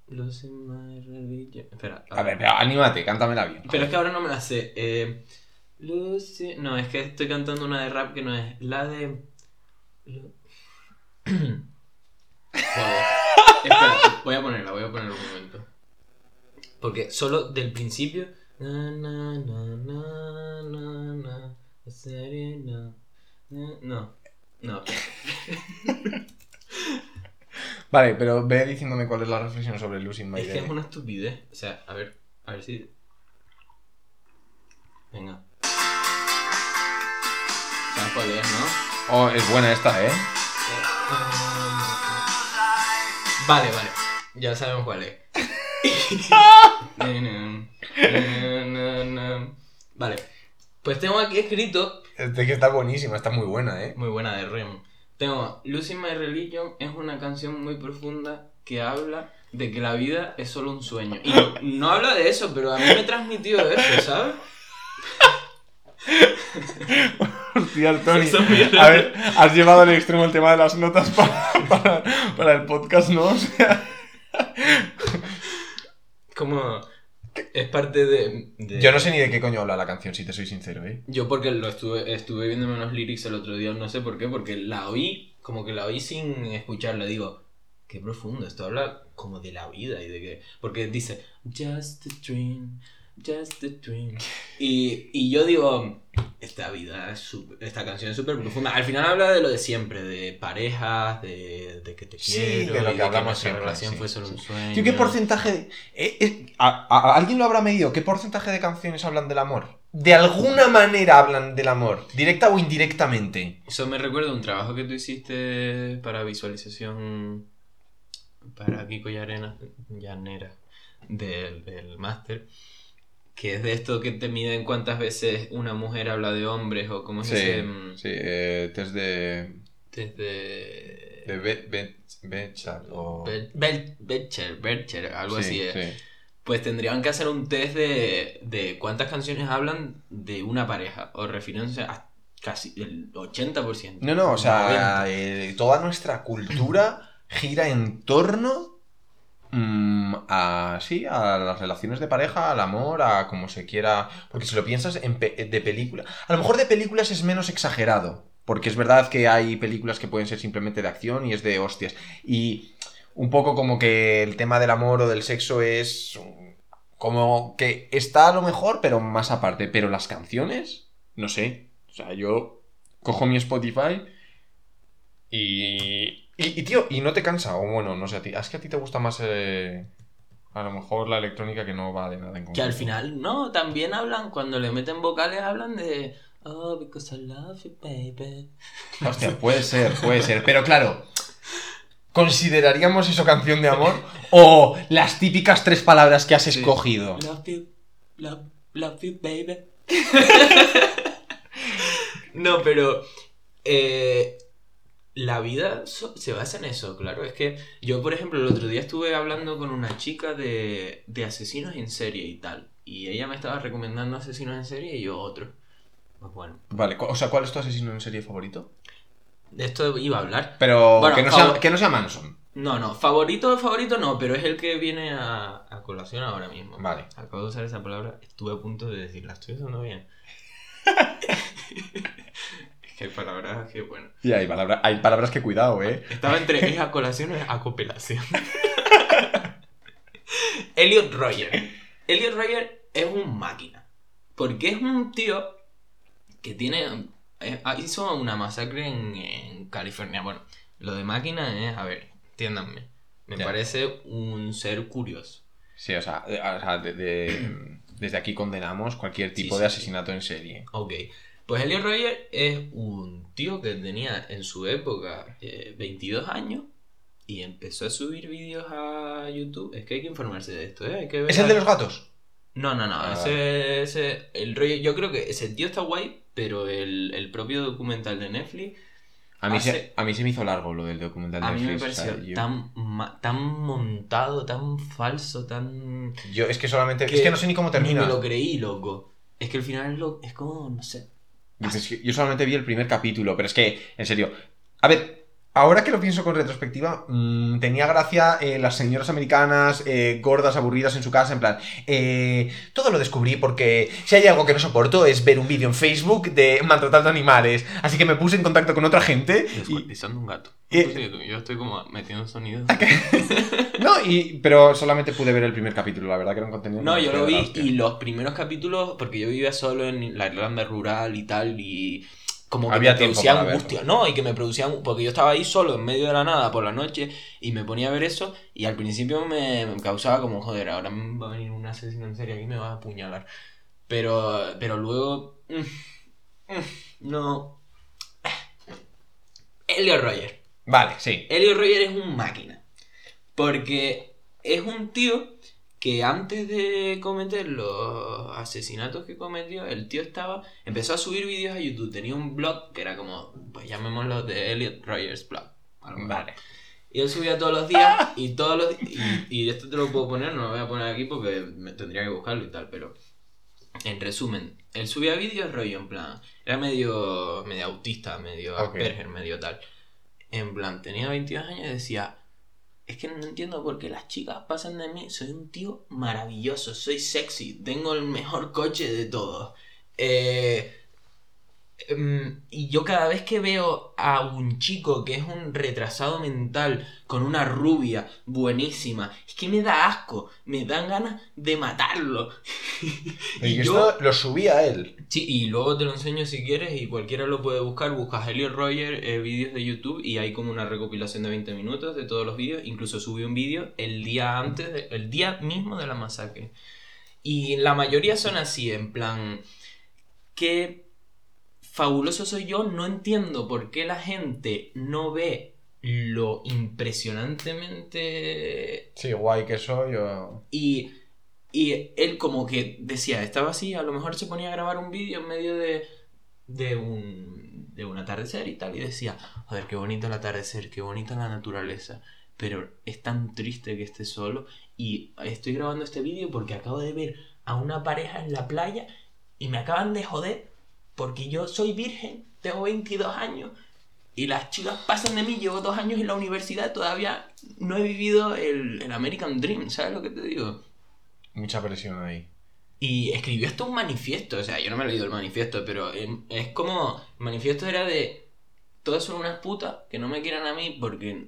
Losing My Religion. Espera. A ver, pero anímate, cántamela bien. Pero es que ahora no me la sé. Eh, Losing- No, es que estoy cantando una de rap que no es. La de. [clears throat] Joder. Espera, voy a ponerla, voy a ponerla un momento. Porque solo del principio. Na, No, no. Vale, pero ve diciéndome cuál es la reflexión sobre Losing My Es que es una estupidez. O sea, a ver, a ver si. Venga. ¿Sabes cuál es, no? Oh, es buena esta, ¿eh? Vale, vale. Ya sabemos cuál es. [laughs] vale. Pues tengo aquí escrito. Este que está buenísima, está muy buena, ¿eh? Muy buena de Rem. Tengo Losing My Religion es una canción muy profunda que habla de que la vida es solo un sueño. Y no, no habla de eso, pero a mí me transmitió eso, ¿sabes? [laughs] [laughs] Hostia, Tony. A ver, has llevado al extremo el tema de las notas para, [laughs] para, para el podcast, ¿no? O sea, Como. Es parte de. de- yo no sé ni de qué coño habla la canción, si te soy sincero, ¿eh? Yo porque lo estuve, estuve viéndome unos lyrics el otro día, no sé por qué, porque la oí, como que la oí sin escucharla, digo, qué profundo, esto habla como de la vida y de que, porque dice, just a dream, just a dream. [laughs] Y, y yo digo, esta vida, es sup- esta canción es súper profunda. Al final habla de lo de siempre, de parejas, de, de que te Sí, quiero, de lo y que hablamos siempre, relación sí, fue solo sí. un sueño. Tío, ¿qué porcentaje de... eh, eh, a- a- ¿Alguien lo habrá medido? ¿Qué porcentaje de canciones hablan del amor? De alguna manera hablan del amor, directa o indirectamente. Eso me recuerda a un trabajo que tú hiciste para visualización para Kiko Llanera, Llanera del, del máster, que es de esto que te miden cuántas veces una mujer habla de hombres o cómo es ese... mm, sí, eh, test de... Desde... de Be- Be- Bechdel o... Belcher, algo Sí, así es. sí. Pues tendrían que hacer un test de, de cuántas canciones hablan de una pareja o refiriéndose a casi el 80%. No, no, o 90%. sea, eh, toda nuestra cultura gira en torno mm, a, sí, a las relaciones de pareja, al amor, a como se quiera. Porque si lo piensas en pe- de película. A lo mejor de películas es menos exagerado. Porque es verdad que hay películas que pueden ser simplemente de acción y es de hostias. Y un poco como que el tema del amor o del sexo es como que está a lo mejor, pero más aparte. Pero las canciones, no sé. O sea, yo cojo mi Spotify y, y, y, tío, y no te cansa. O bueno, no sé, a ti. Es que a ti te gusta más eh, a lo mejor la electrónica que no va de nada en concreto. Que al final, no, también hablan, cuando le meten vocales, hablan de. Oh, because I love you, baby. [laughs] Hostia, puede ser, puede ser. Pero claro, ¿consideraríamos eso canción de amor? O las típicas tres palabras que has Sí. escogido. Love you, love, love you, baby. [laughs] [laughs] no, pero. eh, la vida se basa en eso, claro. Es que yo, por ejemplo, el otro día estuve hablando con una chica de, de asesinos en serie y tal. Y ella me estaba recomendando asesinos en serie y yo otro. Pues bueno, Vale, o sea, ¿cuál es tu asesino en serie favorito? de esto iba a hablar. Pero Bueno, que, no sea, que no sea Manson. No, no, favorito, favorito no, pero es el que viene a, a colación ahora mismo. Vale. Acabo de usar esa palabra, estuve a punto de decirla, estoy usando bien. [laughs] hay palabras que, bueno. Y hay, palabra- hay palabras que cuidado, ¿eh? Estaba entre es a colación o es acopelación. [laughs] Elliot Roger. Elliot Roger es un máquina. Porque es un tío que tiene. eh, hizo una masacre en, en California. Bueno, lo de máquina es, a ver, entiéndanme. Me Ya. parece un ser curioso. Sí, o sea, de- o sea, de- de- desde aquí condenamos cualquier tipo Sí, de sí, sí. asesinato en serie. Ok. Pues Elliot Roger es un tío que tenía en su época eh, 22 años y empezó a subir vídeos a YouTube. Es que hay que informarse de esto, ¿eh? Hay que ver ¿Es el de los gatos? No, no, no. Ah, ese, ese, el rollo, yo creo que ese tío está guay, pero el, el propio documental de Netflix A mí, Hace- se, a mí se me hizo largo lo del documental de a mí me Netflix, o sea, pareció yo- tan, ma- tan montado, tan falso, tan... Yo es que solamente. Que es que no sé ni cómo termina. Ni me lo creí, loco. Es que al final es, lo, es como, no sé. Yo, solamente vi el primer capítulo, pero es que, en serio. A ver, ahora que lo pienso con retrospectiva, mm, tenía gracia eh, las señoras americanas eh, gordas, aburridas en su casa, en plan. eh, todo lo descubrí porque si hay algo que no soporto es ver un vídeo en Facebook de maltratando animales. Así que me puse en contacto con otra gente. Y, Descuartizando un gato. y- Pues sí, yo estoy como metiendo sonidos. [laughs] no, y, pero solamente pude ver el primer capítulo, la verdad que era un contenido. No, yo lo vi y los primeros capítulos, porque yo vivía solo en la Irlanda rural y tal, y como que Había me producía verlo. angustia, ¿no? Y que me producían, porque yo estaba ahí solo en medio de la nada por la noche y me ponía a ver eso y al principio me, me causaba como, joder, ahora me va a venir un asesino en serie aquí y me va a apuñalar. Pero, pero luego, mm, mm, no. Elliot Roger. Vale, sí. Elliot Roger es un máquina. Porque es un tío que antes de cometer los asesinatos que cometió, el tío estaba. Empezó a subir vídeos a YouTube. Tenía un blog que era como. Pues llamémoslo de Elliot Rogers Blog. Vale. Y él subía todos los días [laughs] y todos los y, y esto te lo puedo poner, no lo voy a poner aquí porque me tendría que buscarlo y tal, pero en resumen, él subía vídeos rollo en plan, era medio medio autista, medio. Asperger, medio tal. En plan, tenía 22 años y decía, es que no entiendo por qué las chicas pasan de mí, soy un tío maravilloso, soy sexy, tengo el mejor coche de todos. Eh, Em, y yo cada vez que veo a un chico que es un retrasado mental con una rubia buenísima, es que me da asco, me dan ganas de matarlo. [laughs] Y, y esto yo, lo subía él. sí, y luego te lo enseño si quieres y cualquiera lo puede buscar, buscas Elliot Roger eh, vídeos de YouTube y hay como una recopilación de 20 minutos de todos los vídeos, incluso subí un vídeo el día antes, de- el día mismo de la masacre. Y la mayoría son así, en plan, que fabuloso soy yo, no entiendo por qué la gente no ve lo impresionantemente... Sí, guay que soy yo. Y, y él como que decía, estaba así, a lo mejor se ponía a grabar un vídeo en medio de, de, un, de un atardecer y tal, y decía, joder, qué bonito el atardecer, qué bonita la naturaleza, pero es tan triste que esté solo y estoy grabando este vídeo porque acabo de ver a una pareja en la playa y me acaban de joder porque yo soy virgen, tengo 22 años Y las chicas pasan de mí, llevo dos años en la universidad, todavía no he vivido el, el American Dream, ¿sabes lo que te digo? Mucha presión ahí. Y escribió hasta un manifiesto, o sea, yo no me he leído el manifiesto, pero em, es como, el manifiesto era de, todas son unas putas que no me quieran a mí porque,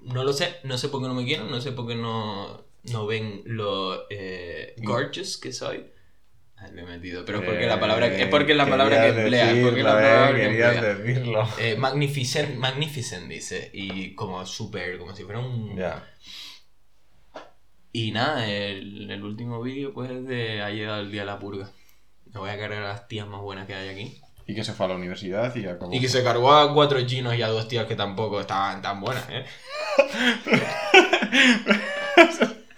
no lo sé, no sé por qué no me quieren, no sé por qué no, no ven lo eh, gorgeous que soy. He metido, pero es porque la palabra, es porque la palabra que emplea, es porque la decirlo, eh, palabra que emplea. decirlo. Eh, magnificent, magnificent dice, y como super, como si fuera un... Ya. Y nada, el, el último vídeo pues es de ha llegado el día de la purga. Me voy a cargar a las tías más buenas que hay aquí. Y que se fue a la universidad y acabó. Y que se cargó a cuatro chinos y a dos tías que tampoco estaban tan buenas, ¿eh?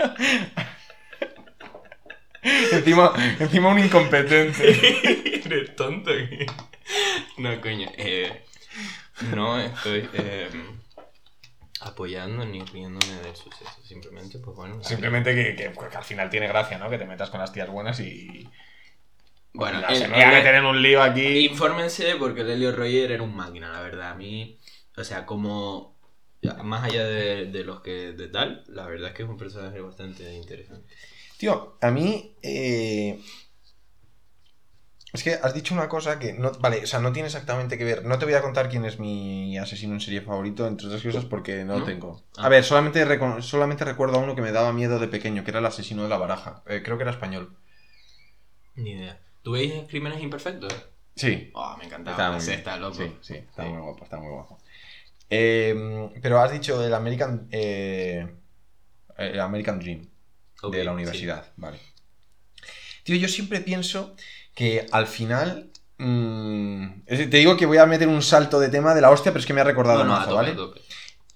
[laughs] [laughs] encima, encima un incompetente. [laughs] Eres tonto. no, coño. Eh, no estoy eh, apoyando ni riéndome del suceso. Simplemente, pues bueno. Simplemente que, que- que al final tiene gracia, ¿no? Que te metas con las tías buenas y. Bueno, no el- se me voy a el- meter en un lío aquí. Infórmense porque el Helio Roger era un máquina, la verdad. A mí, o sea, como más allá de, de los que de tal, la verdad es que es un personaje bastante interesante. Tío, a mí. eh, Es que has dicho una cosa que no. Vale, o sea, no tiene exactamente que ver. No te voy a contar quién es mi asesino en serie favorito, entre otras cosas, porque no, lo ¿No? tengo. Ah. A ver, solamente, solamente recuerdo a uno que me daba miedo de pequeño, que era el asesino de la baraja. Eh, creo que era español. Ni idea. ¿Tú veis Crímenes Imperfectos? Sí. Oh, me encantaba. Muy sexta, bien. loco. Sí, sí, está Sí. muy guapo, está muy guapo. Eh, pero has dicho el American. eh, el American Dream. De la sí. universidad, vale. Tío, yo siempre pienso que al final. mm, te digo que voy a meter un salto de tema de la hostia, pero es que me ha recordado No, mazo, ¿vale? tope.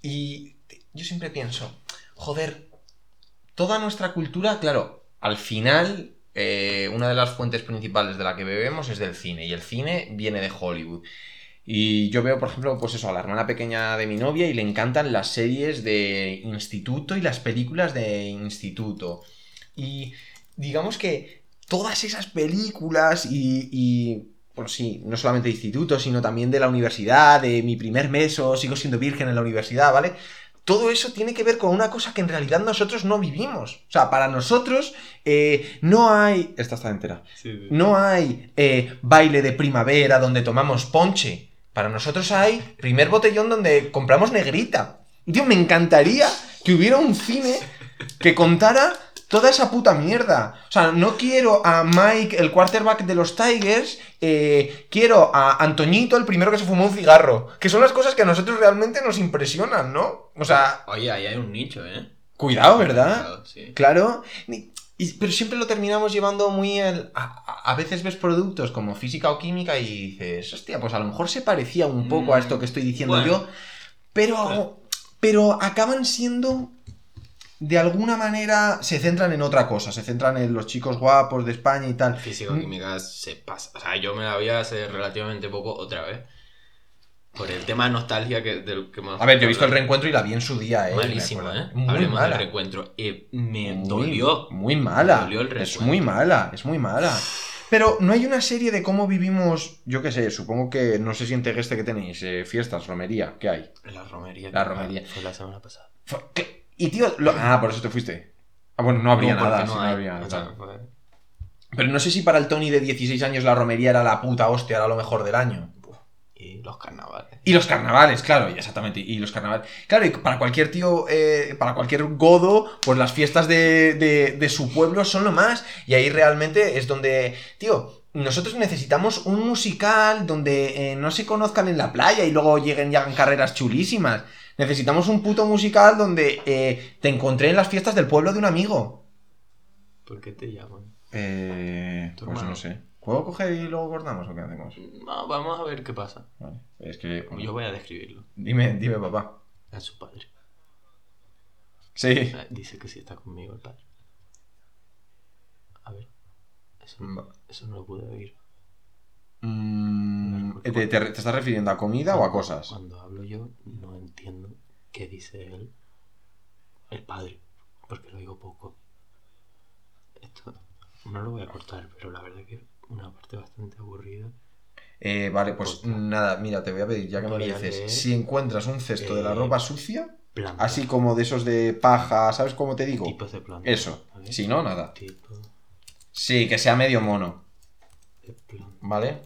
Y yo siempre pienso, joder, toda nuestra cultura, claro, al final, eh, una de las fuentes principales de la que bebemos es del cine, y el cine viene de Hollywood. Y yo veo, por ejemplo, pues eso, a la hermana pequeña de mi novia y le encantan las series de instituto y las películas de instituto. Y digamos que todas esas películas y, y bueno, sí, no solamente de instituto, sino también de la universidad, de mi primer mes o sigo siendo virgen en la universidad, ¿vale? Todo eso tiene que ver con una cosa que en realidad nosotros no vivimos. O sea, para nosotros eh, no hay... Esta está entera. Sí, sí. No hay eh, baile de primavera donde tomamos ponche. Para nosotros hay primer botellón donde compramos negrita. Tío, me encantaría que hubiera un cine que contara toda esa puta mierda. O sea, no quiero a Mike, el quarterback de los Tigers, eh, quiero a Antoñito, el primero que se fumó un cigarro. Que son las cosas que a nosotros realmente nos impresionan, ¿no? O sea, Oye, ahí hay un nicho, ¿eh? cuidado, ¿verdad? Claro, sí. Claro, ni- y- pero siempre lo terminamos llevando muy. A, a- veces ves productos como física o química y dices, hostia, pues a lo mejor se parecía un poco a esto que estoy diciendo Bueno. yo, pero, pero acaban siendo... De alguna manera se centran en otra cosa, se centran en los chicos guapos de España y tal. Físico-química se pasa. O sea, yo me la vi hace relativamente poco otra vez. Por el tema de nostalgia que, del que hemos A ver, yo he visto el reencuentro y la vi en su día, eh. Malísimo. ¿eh? Muy Hablemos mala. del reencuentro. Eh, me Muy- dolió. Muy mala. Me dolió el es muy mala, es muy mala. Pero no hay una serie de cómo vivimos, yo qué sé, supongo que, no sé si en Tegueste que tenéis, eh, fiestas, romería, ¿qué hay? La romería. La que romería. Fue la semana pasada. Y tío, lo- ah, por eso te fuiste. Ah, bueno, no habría No, nada, no sí, no hay. habría O sea, nada. Pero no sé si para el Tony de 16 años la romería era la puta hostia, era lo mejor del año. Y los carnavales. Y los carnavales, claro, exactamente, y los carnavales. Claro, y para cualquier tío, eh, para cualquier godo, pues las fiestas de, de- de su pueblo son lo más. Y ahí realmente es donde, tío, nosotros necesitamos un musical donde eh, no se conozcan en la playa y luego lleguen y hagan carreras chulísimas. Necesitamos un puto musical donde eh, te encontré en las fiestas del pueblo de un amigo. ¿Por qué te llaman? Eh, pues hermano. no sé. ¿Puedo coger y luego cortamos o qué hacemos? No, vamos a ver qué pasa. Vale, es que... Yo voy a describirlo. Dime, dime, papá. A su padre. Sí. Dice que sí está conmigo el padre. A ver. Eso no, eso no lo pude oír. Mm, ¿te, te- te estás refiriendo a comida o a cosas? Cuando hablo yo, no entiendo qué dice él. El padre. Porque lo digo poco. Esto no lo voy a cortar, pero la verdad que es una parte bastante aburrida. Eh, vale, pues nada, mira, te voy a pedir, ya que me Voy dices, leer, si encuentras un cesto de la eh, ropa sucia, así como de esos de paja, ¿sabes cómo te digo? Tipos de planta. Eso. Si no, nada. Tipo Sí, que sea medio mono, de. ¿vale?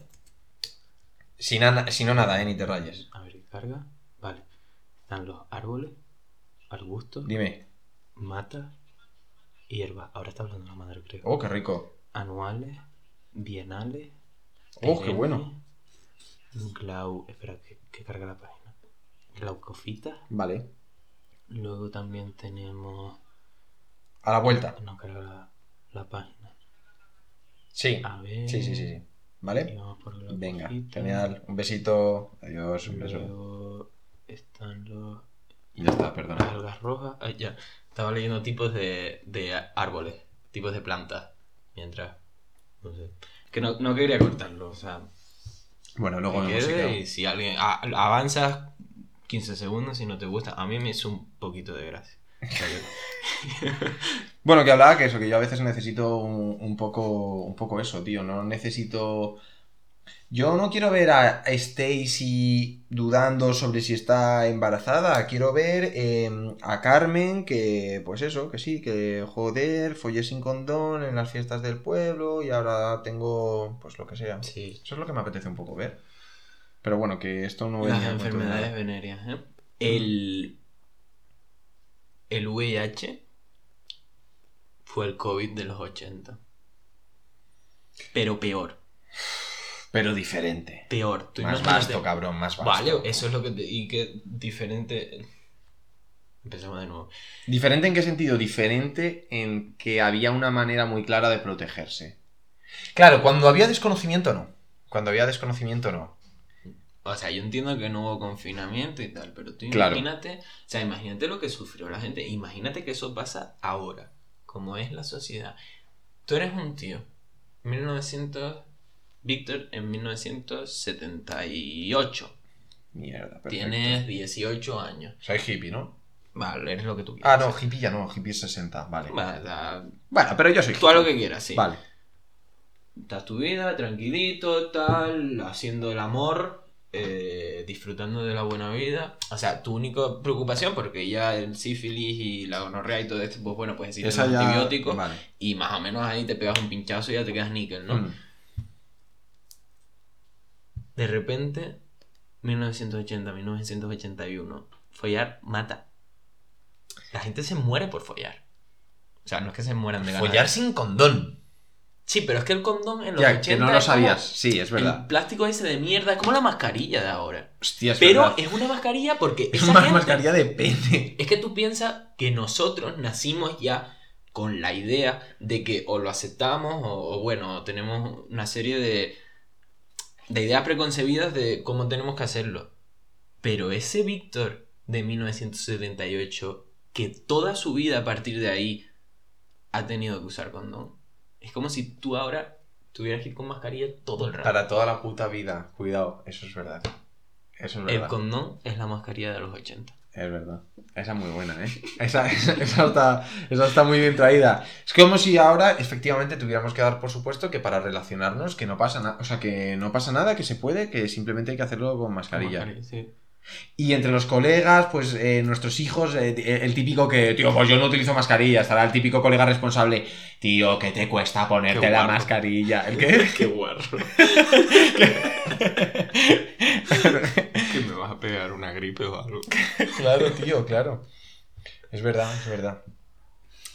Si, si no, nada, ¿eh? Ni te rayes. A ver, carga. Vale. Están los árboles, arbustos, Dime. matas, hierba. Ahora está hablando la madre, creo. Oh, qué rico. Anuales, bienales. Oh, qué bueno. Glau. Espera, que, que carga la página. Glaucofitas. Vale. Luego también tenemos. A la vuelta. No carga la, la página. Sí. A ver. Sí, sí, sí, sí. ¿Vale? Venga, genial. Un besito. Adiós, un beso. Luego están los. Ya está, Las perdona. algas rojas. Ay, ya. Estaba leyendo tipos de, de árboles, tipos de plantas. Mientras. No sé. Que no, no quería cortarlo, o sea. Bueno, luego si quede y si alguien. a- avanzas 15 segundos si no te gusta. A mí me hizo un poquito de gracia. [laughs] Bueno, que hablaba que eso, que yo a veces necesito un, un poco, un poco eso, tío. No necesito. Yo no quiero ver a Stacy dudando sobre si está embarazada. Quiero ver eh, a Carmen que, pues eso, que sí, que joder, follé sin condón en las fiestas del pueblo y ahora tengo, pues lo que sea. sí. Eso es lo que me apetece un poco ver. Pero bueno, que esto no Las motivo de enfermedades venéreas, ¿eh? El. El VIH fue el COVID de los 80. Pero peor. Pero diferente. Peor. Tú Más imagínate- vasto, cabrón, más vasto. Vale, eso es lo que te... Y que diferente... Empezamos de nuevo. ¿Diferente en qué sentido? Diferente en que había una manera muy clara de protegerse. Claro, cuando había desconocimiento no. Cuando había desconocimiento no. O sea, yo entiendo que no hubo confinamiento y tal, pero tú Claro. imagínate... O sea, imagínate lo que sufrió la gente. Imagínate que eso pasa ahora. Como es la sociedad. Tú eres un tío. 1900... Víctor en 1978. Mierda, perfecto. Tienes 18 años. Soy hippie, ¿no? Vale, eres lo que tú quieras. Ah, no, hippie ya no, hippie es 60, vale. Vale, o sea, Bueno, pero yo soy tú haz lo hippie. que quieras, sí. Vale. Estás tu vida, tranquilito, tal, haciendo el amor, eh, disfrutando de la buena vida. O sea, tu única preocupación, porque ya el sífilis y la gonorrea y todo esto, pues bueno, pues existen los ya... antibióticos Vale. y más o menos ahí te pegas un pinchazo y ya te quedas níquel, ¿no? Mm. De repente, 1980, 1981, follar mata. La gente se muere por follar. O sea, no es que se mueran de ganas. Follar sin condón. Sí, pero es que el condón en los Ya, 80 que no lo sabías. Sí, es verdad. El plástico ese de mierda, es como la mascarilla de ahora. Hostia, es Pero verdad. es una mascarilla porque Es esa una gente- mascarilla de pene. Es que tú piensas que nosotros nacimos ya con la idea de que o lo aceptamos o, o bueno, tenemos una serie de, de ideas preconcebidas de cómo tenemos que hacerlo. Pero ese Víctor de 1978, que toda su vida a partir de ahí ha tenido que usar condón, es como si tú ahora tuvieras que ir con mascarilla todo el rato. Para toda la puta vida. Cuidado, eso es verdad. Eso es El verdad. condón es la mascarilla de los 80. Es verdad. Esa es muy buena, ¿eh? Esa, [laughs] esa- esa está, esa está muy bien traída. Es como si ahora efectivamente tuviéramos que dar por supuesto que para relacionarnos que no pasa nada, o sea, que no pasa nada, que se puede, que simplemente hay que hacerlo con mascarilla. sí. Y entre los colegas, pues eh, nuestros hijos, eh, el típico que, tío, pues yo no utilizo mascarilla, estará el típico colega responsable, tío, ¿qué te cuesta ponerte la mascarilla? ¿El [laughs] qué? Qué guarro. [laughs] [laughs] que me vas a pegar una gripe o algo. Claro, tío, claro. Es verdad, es verdad.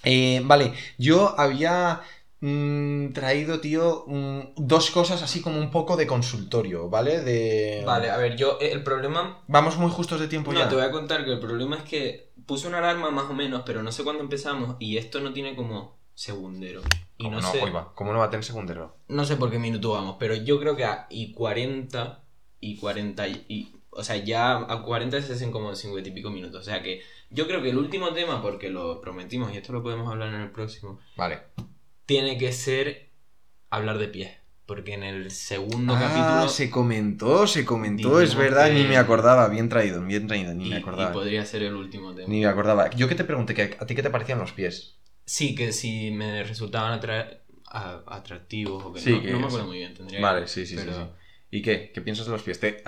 Eh, vale, yo había mm, traído, tío, mm, dos cosas así como un poco de consultorio, ¿vale? De... Vale, a ver, yo, eh, el problema. Vamos muy justos de tiempo No, ya. te voy a contar que el problema es que puse una alarma más o menos, pero no sé cuándo empezamos y esto no tiene como segundero. Y ¿Cómo no, no? sé. Va. ¿Cómo no va a tener segundero? No sé por qué minuto vamos, pero yo creo que a y 40 y 40 y, y- o sea, ya a 40 se hacen como 50 y pico minutos. O sea que yo creo que el último tema, porque lo prometimos y esto lo podemos hablar en el próximo, Vale. tiene que ser hablar de pies. Porque en el segundo ah, capítulo se comentó, se comentó, es verdad, que- ni me acordaba. Bien traído, bien traído, ni y, me y acordaba. podría ser el último tema. Ni me acordaba. Yo que te pregunté, que ¿a ti qué te parecían los pies? Sí, que si me resultaban atra- atractivos o que Sí, no, que no me sí. acuerdo muy bien. Tendría Vale, que- sí, sí, sí, pero- sí. ¿Y qué? ¿Qué piensas de los pies? Te-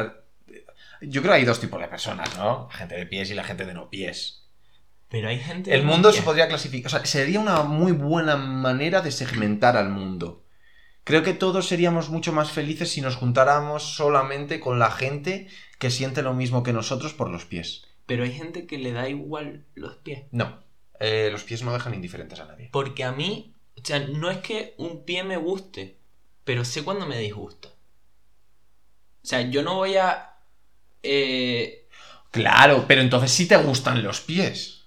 Yo creo que hay dos tipos de personas, ¿no? La gente de pies y la gente de no pies. Pero hay gente. El mundo se podría clasificar. O sea, sería una muy buena manera de segmentar al mundo. Creo que todos seríamos mucho más felices si nos juntáramos solamente con la gente que siente lo mismo que nosotros por los pies. Pero hay gente que le da igual los pies. No, eh, los pies no dejan indiferentes a nadie. Porque a mí, o sea, no es que un pie me guste, pero sé cuando me disgusta. O sea, yo no voy a. eh, Claro, pero entonces sí te gustan los pies.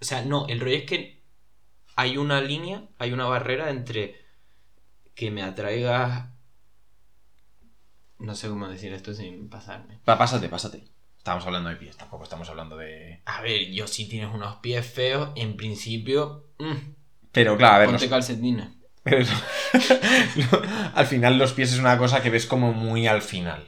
o sea, no, el rollo es que hay una línea, hay una barrera entre que me atraigas. No sé cómo decir esto sin pasarme. Va, pásate, pásate. Estamos hablando de pies, tampoco estamos hablando de. A ver, yo si tienes unos pies feos, en principio. mm, Pero claro, a ver, ponte los- calcetines. pero [laughs] al final los pies es una cosa que ves como muy al final.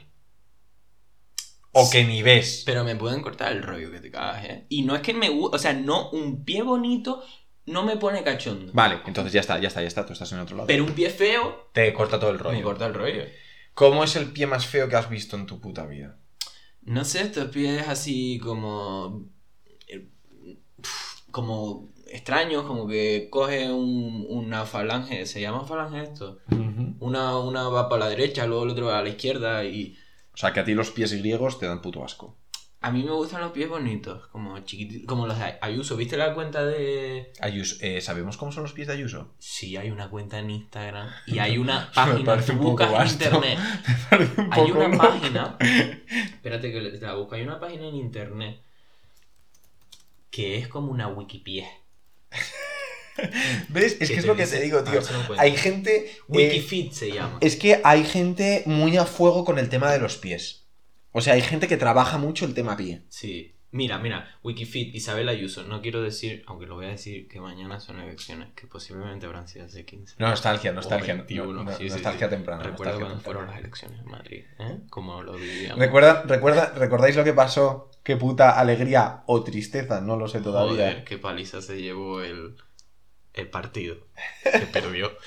O que ni ves. Pero me pueden cortar el rollo que te cagas, ¿eh? Y no es que me o sea, no, un pie bonito no me pone cachondo. Vale, entonces ya está, ya está, ya está, tú estás en otro lado. Pero un pie feo te corta todo el rollo. me corta el rollo. ¿Cómo es el pie más feo que has visto en tu puta vida? No sé, estos pies así como. eh, como extraños, como que coge un- una falange, ¿se llama falange esto? Una, una va para la derecha, luego el otro va a la izquierda y. O sea, que a ti los pies griegos te dan puto asco. A mí me gustan los pies bonitos, como chiquititos, como los de Ayuso. ¿Viste la cuenta de.? Ayuso, eh, ¿sabemos cómo son los pies de Ayuso? Sí, hay una cuenta en Instagram y [laughs] hay una página. Tú buscas en internet. [laughs] Me parece un Hay poco una loco. página. [laughs] Espérate que le- la busco. Hay una página en internet que es como una Wikipedia. ¿Ves? Es que, es te lo que te digo, tío. Hay gente. eh, Wikifit se llama. es que hay gente muy a fuego con el tema de los pies. O sea, hay gente que trabaja mucho el tema pie. Sí. Mira, mira, Wikifit, Isabel Ayuso. No quiero decir, aunque lo voy a decir, que mañana son elecciones, que posiblemente habrán sido hace 15. No, nostalgia, nostalgia. O 21, no- no- sí, nostalgia sí. temprana. Recuerdo nostalgia cuando fueron las elecciones en Madrid, ¿eh? Como lo vivíamos. ¿Recuerda, recuerda, ¿Recordáis lo que pasó? Qué puta alegría o tristeza, no lo sé todavía. Joder, qué paliza se llevó el, el partido. Que perdió.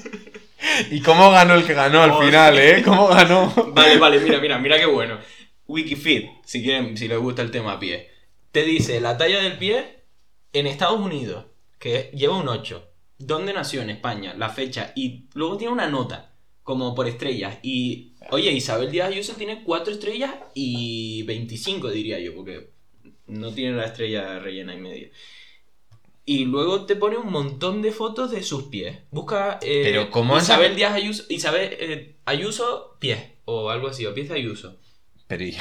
[laughs] ¿Y cómo ganó el que ganó al final, eh? ¿Cómo ganó? Vale, vale, [laughs] mira, mira, mira qué bueno. Wikifit, si quieren, si les gusta el tema pie. Te dice la talla del pie en Estados Unidos, que lleva un 8. ¿Dónde nació? En España, la fecha. Y luego tiene una nota, como por estrellas. Y, oye, Isabel Díaz Ayuso tiene 4 estrellas y 25, diría yo, porque no tiene la estrella rellena y media. Y luego te pone un montón de fotos de sus pies. Busca eh, Pero ¿cómo Isabel Díaz Ayuso, Isabel eh, Ayuso pies o algo así, o pies de Ayuso. Pero ¿y,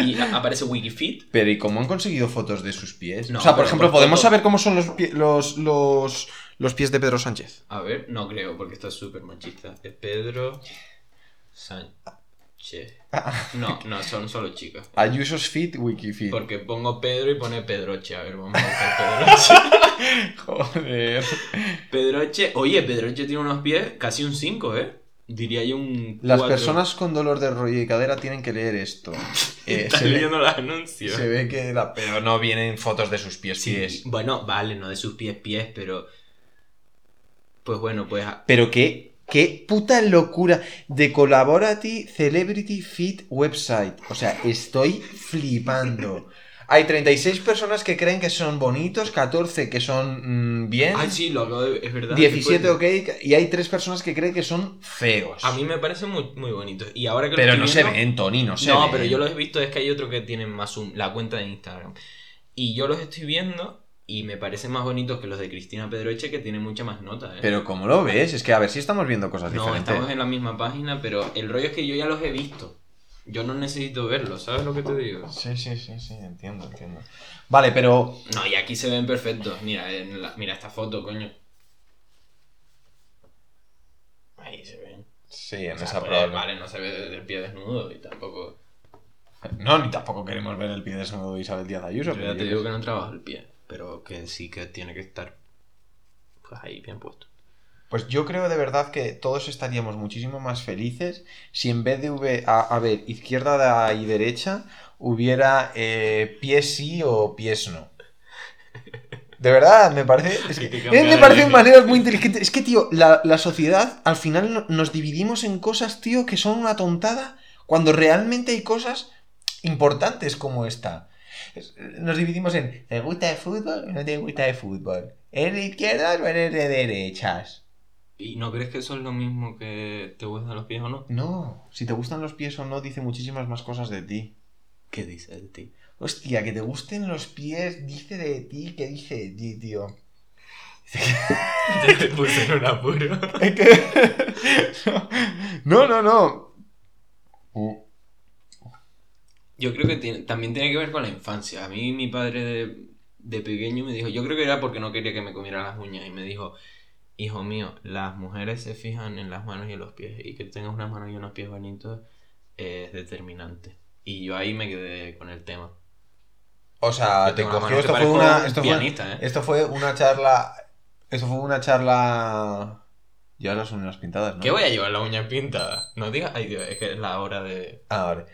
Y [laughs] aparece Wikifit. pero, ¿y cómo han conseguido fotos de sus pies? No, o sea, por ejemplo, por ¿podemos foto- saber cómo son los, pie- los, los, los pies de Pedro Sánchez? A ver, no creo, porque está súper machista. Es Pedro Sánchez. [laughs] No, no, son solo chicas. Ayuso's Fit, Wikifit. Porque pongo Pedro y pone Pedroche. A ver, vamos a buscar [laughs] Pedroche. Joder. Pedroche. Oye, Pedroche tiene unos pies casi un 5, ¿eh? Diría yo un. Las personas con dolor de rollo y cadera tienen que leer esto. [laughs] Eh, Estás leyendo los anuncios. se ve que la... Pero no vienen fotos de sus pies, Sí, pies. bueno, vale, no de sus pies, pies, pero. Pues bueno, pues. Pero qué, qué puta locura de Collaborative Celebrity Fit Website. O sea, estoy flipando. Hay 36 personas que creen que son bonitos, 14 que son mm, bien, Ay, sí, lo acabo de. Es verdad. 17 qué ok, y hay 3 personas que creen que son feos. A mí me parece muy, muy bonito. Y ahora que Pero no se ven, Tony, no se No, ven. pero yo los he visto, es que hay otro que tienen más la cuenta de Instagram. Y yo los estoy viendo y me parecen más bonitos que los de Cristina Pedroche, que tiene mucha más nota. ¿eh? Pero ¿cómo lo ves? Es que a ver si estamos viendo cosas no, diferentes. estamos en la misma página, pero el rollo es que yo ya los he visto. Yo no necesito verlos, ¿sabes lo que te digo? Sí, sí, sí, sí, entiendo, entiendo. Vale, pero No, y aquí se ven perfectos. Mira, en la- mira esta foto, coño. Ahí se ven. sí, en O sea, esa pues, probable- vale, no se ve desde el pie desnudo y tampoco... No, ni tampoco queremos ver el pie desnudo de Isabel Díaz Ayuso. Yo ya te digo que no trabajo el pie, pero que sí que tiene que estar pues ahí bien puesto. Pues yo creo de verdad que todos estaríamos muchísimo más felices si en vez de hube- a, a ver, izquierda y derecha hubiera eh, pies sí o pies no. De verdad, me parece. Es que, eh, me parecen maneras muy inteligentes. Es que, tío, la, la sociedad al final no- nos dividimos en cosas, tío, que son una tontada, cuando realmente hay cosas importantes como esta. Nos dividimos en ¿te gusta el fútbol o no te gusta el fútbol? ¿Eres de izquierdas o eres de derechas? ¿Y no crees que eso es lo mismo que te gustan los pies o no? No, si te gustan los pies o no, dice muchísimas más cosas de ti. ¿Qué dice de ti? Hostia, que te gusten los pies, dice de ti, que dice de ti, tío. Ya te puse en un apuro. [laughs] Que- [laughs] No, no, no. Yo creo que tiene- también tiene que ver con la infancia. A mí mi padre de, de pequeño me dijo, yo creo que era porque no quería que me comiera las uñas y me dijo, hijo mío, las mujeres se fijan en las manos y en los pies y que tengas unas manos y unos pies bonitos es determinante. Y yo ahí me quedé con el tema. O sea, Yo te cogió. Esto fue una. un Esto fue, pianista, ¿eh? esto fue una charla. Esto fue una charla. Ya las uñas pintadas, ¿no? ¿Qué voy a llevar la uña pintada? No digas, ay Dios, es que es la hora de... Ah, vale.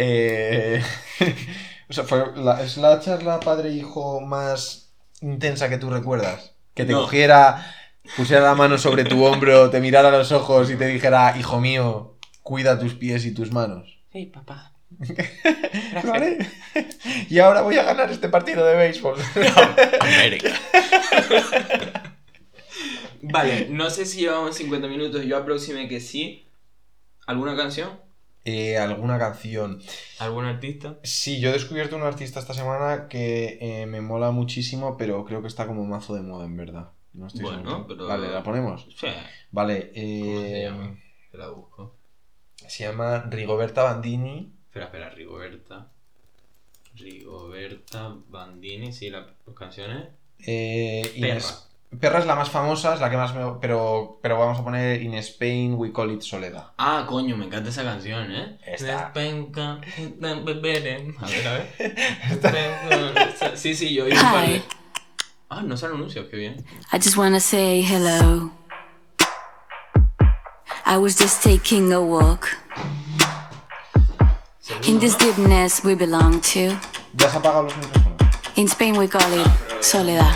Eh, [laughs] o sea, fue la, es la charla padre-hijo más intensa que tú recuerdas. Que te No. cogiera, pusiera la mano sobre tu hombro, te mirara a los ojos y te dijera, hijo mío, cuida tus pies y tus manos. Sí, papá. [laughs] ¿Vale? Y ahora voy a ganar este partido de béisbol. [laughs] América. vale, no sé si llevamos 50 minutos. Yo aproximé que sí. ¿Alguna canción? Eh, ¿Alguna canción? ¿Algún artista? Sí, yo he descubierto un artista esta semana que eh, me mola muchísimo, pero creo que está como mazo de moda, en verdad. No estoy Bueno, seguro. pero- Vale, ¿la ponemos? Sí. Vale, ¿Cómo se eh, llama? Te la busco. se llama Rigoberta Bandini. Espera, espera, Rigoberta. Rigoberta Bandini, sí, la- las canciones. Eh, Perra. Ines- Perra es la más famosa, es la que más me... Pero, pero vamos a poner In Spain We Call It Soledad. Ah, coño, me encanta esa canción, ¿eh? Esta. [laughs] A ver, a ver. Sí, sí, yo oí un par de... Hi, Ah, no son anuncios, qué bien. I just wanna say hello. I was just taking a walk in this deepness we belong to. Ya se apagan los micrófonos. In Spain we call it soledad.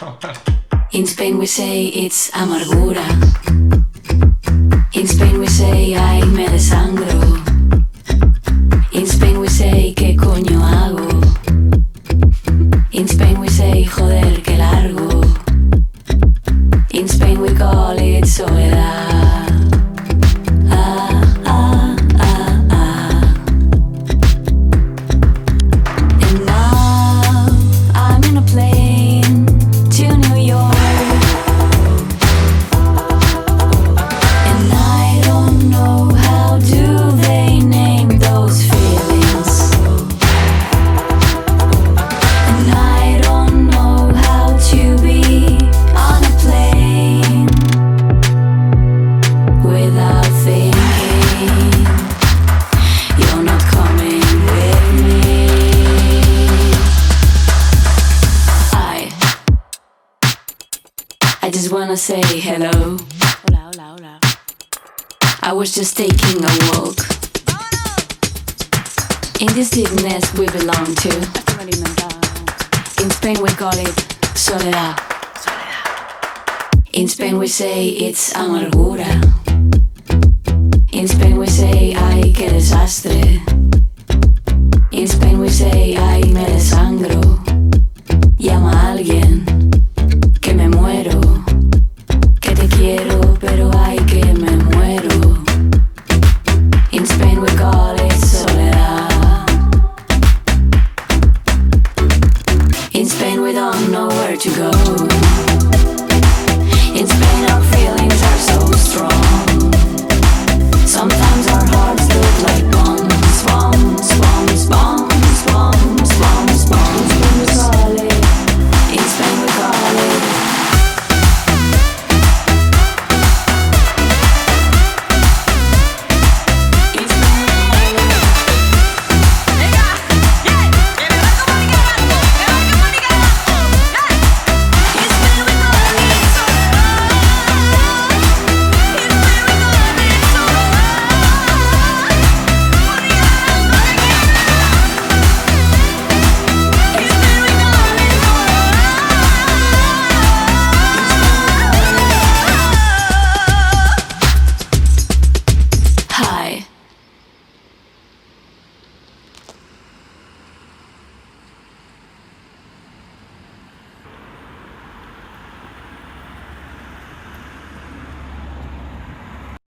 In Spain we say it's amargura. In Spain we say ay me desangro. In Spain we say qué coño hago. In Spain we say joder que largo. In Spain we call it soledad. I just wanna say hello. Hola, hola, hola. I was just taking a walk. In this deepness we belong to. In Spain we call it soledad. In Spain we say it's amargura. In Spain we say ay qué desastre. In Spain we say ay me desangro. Llama a alguien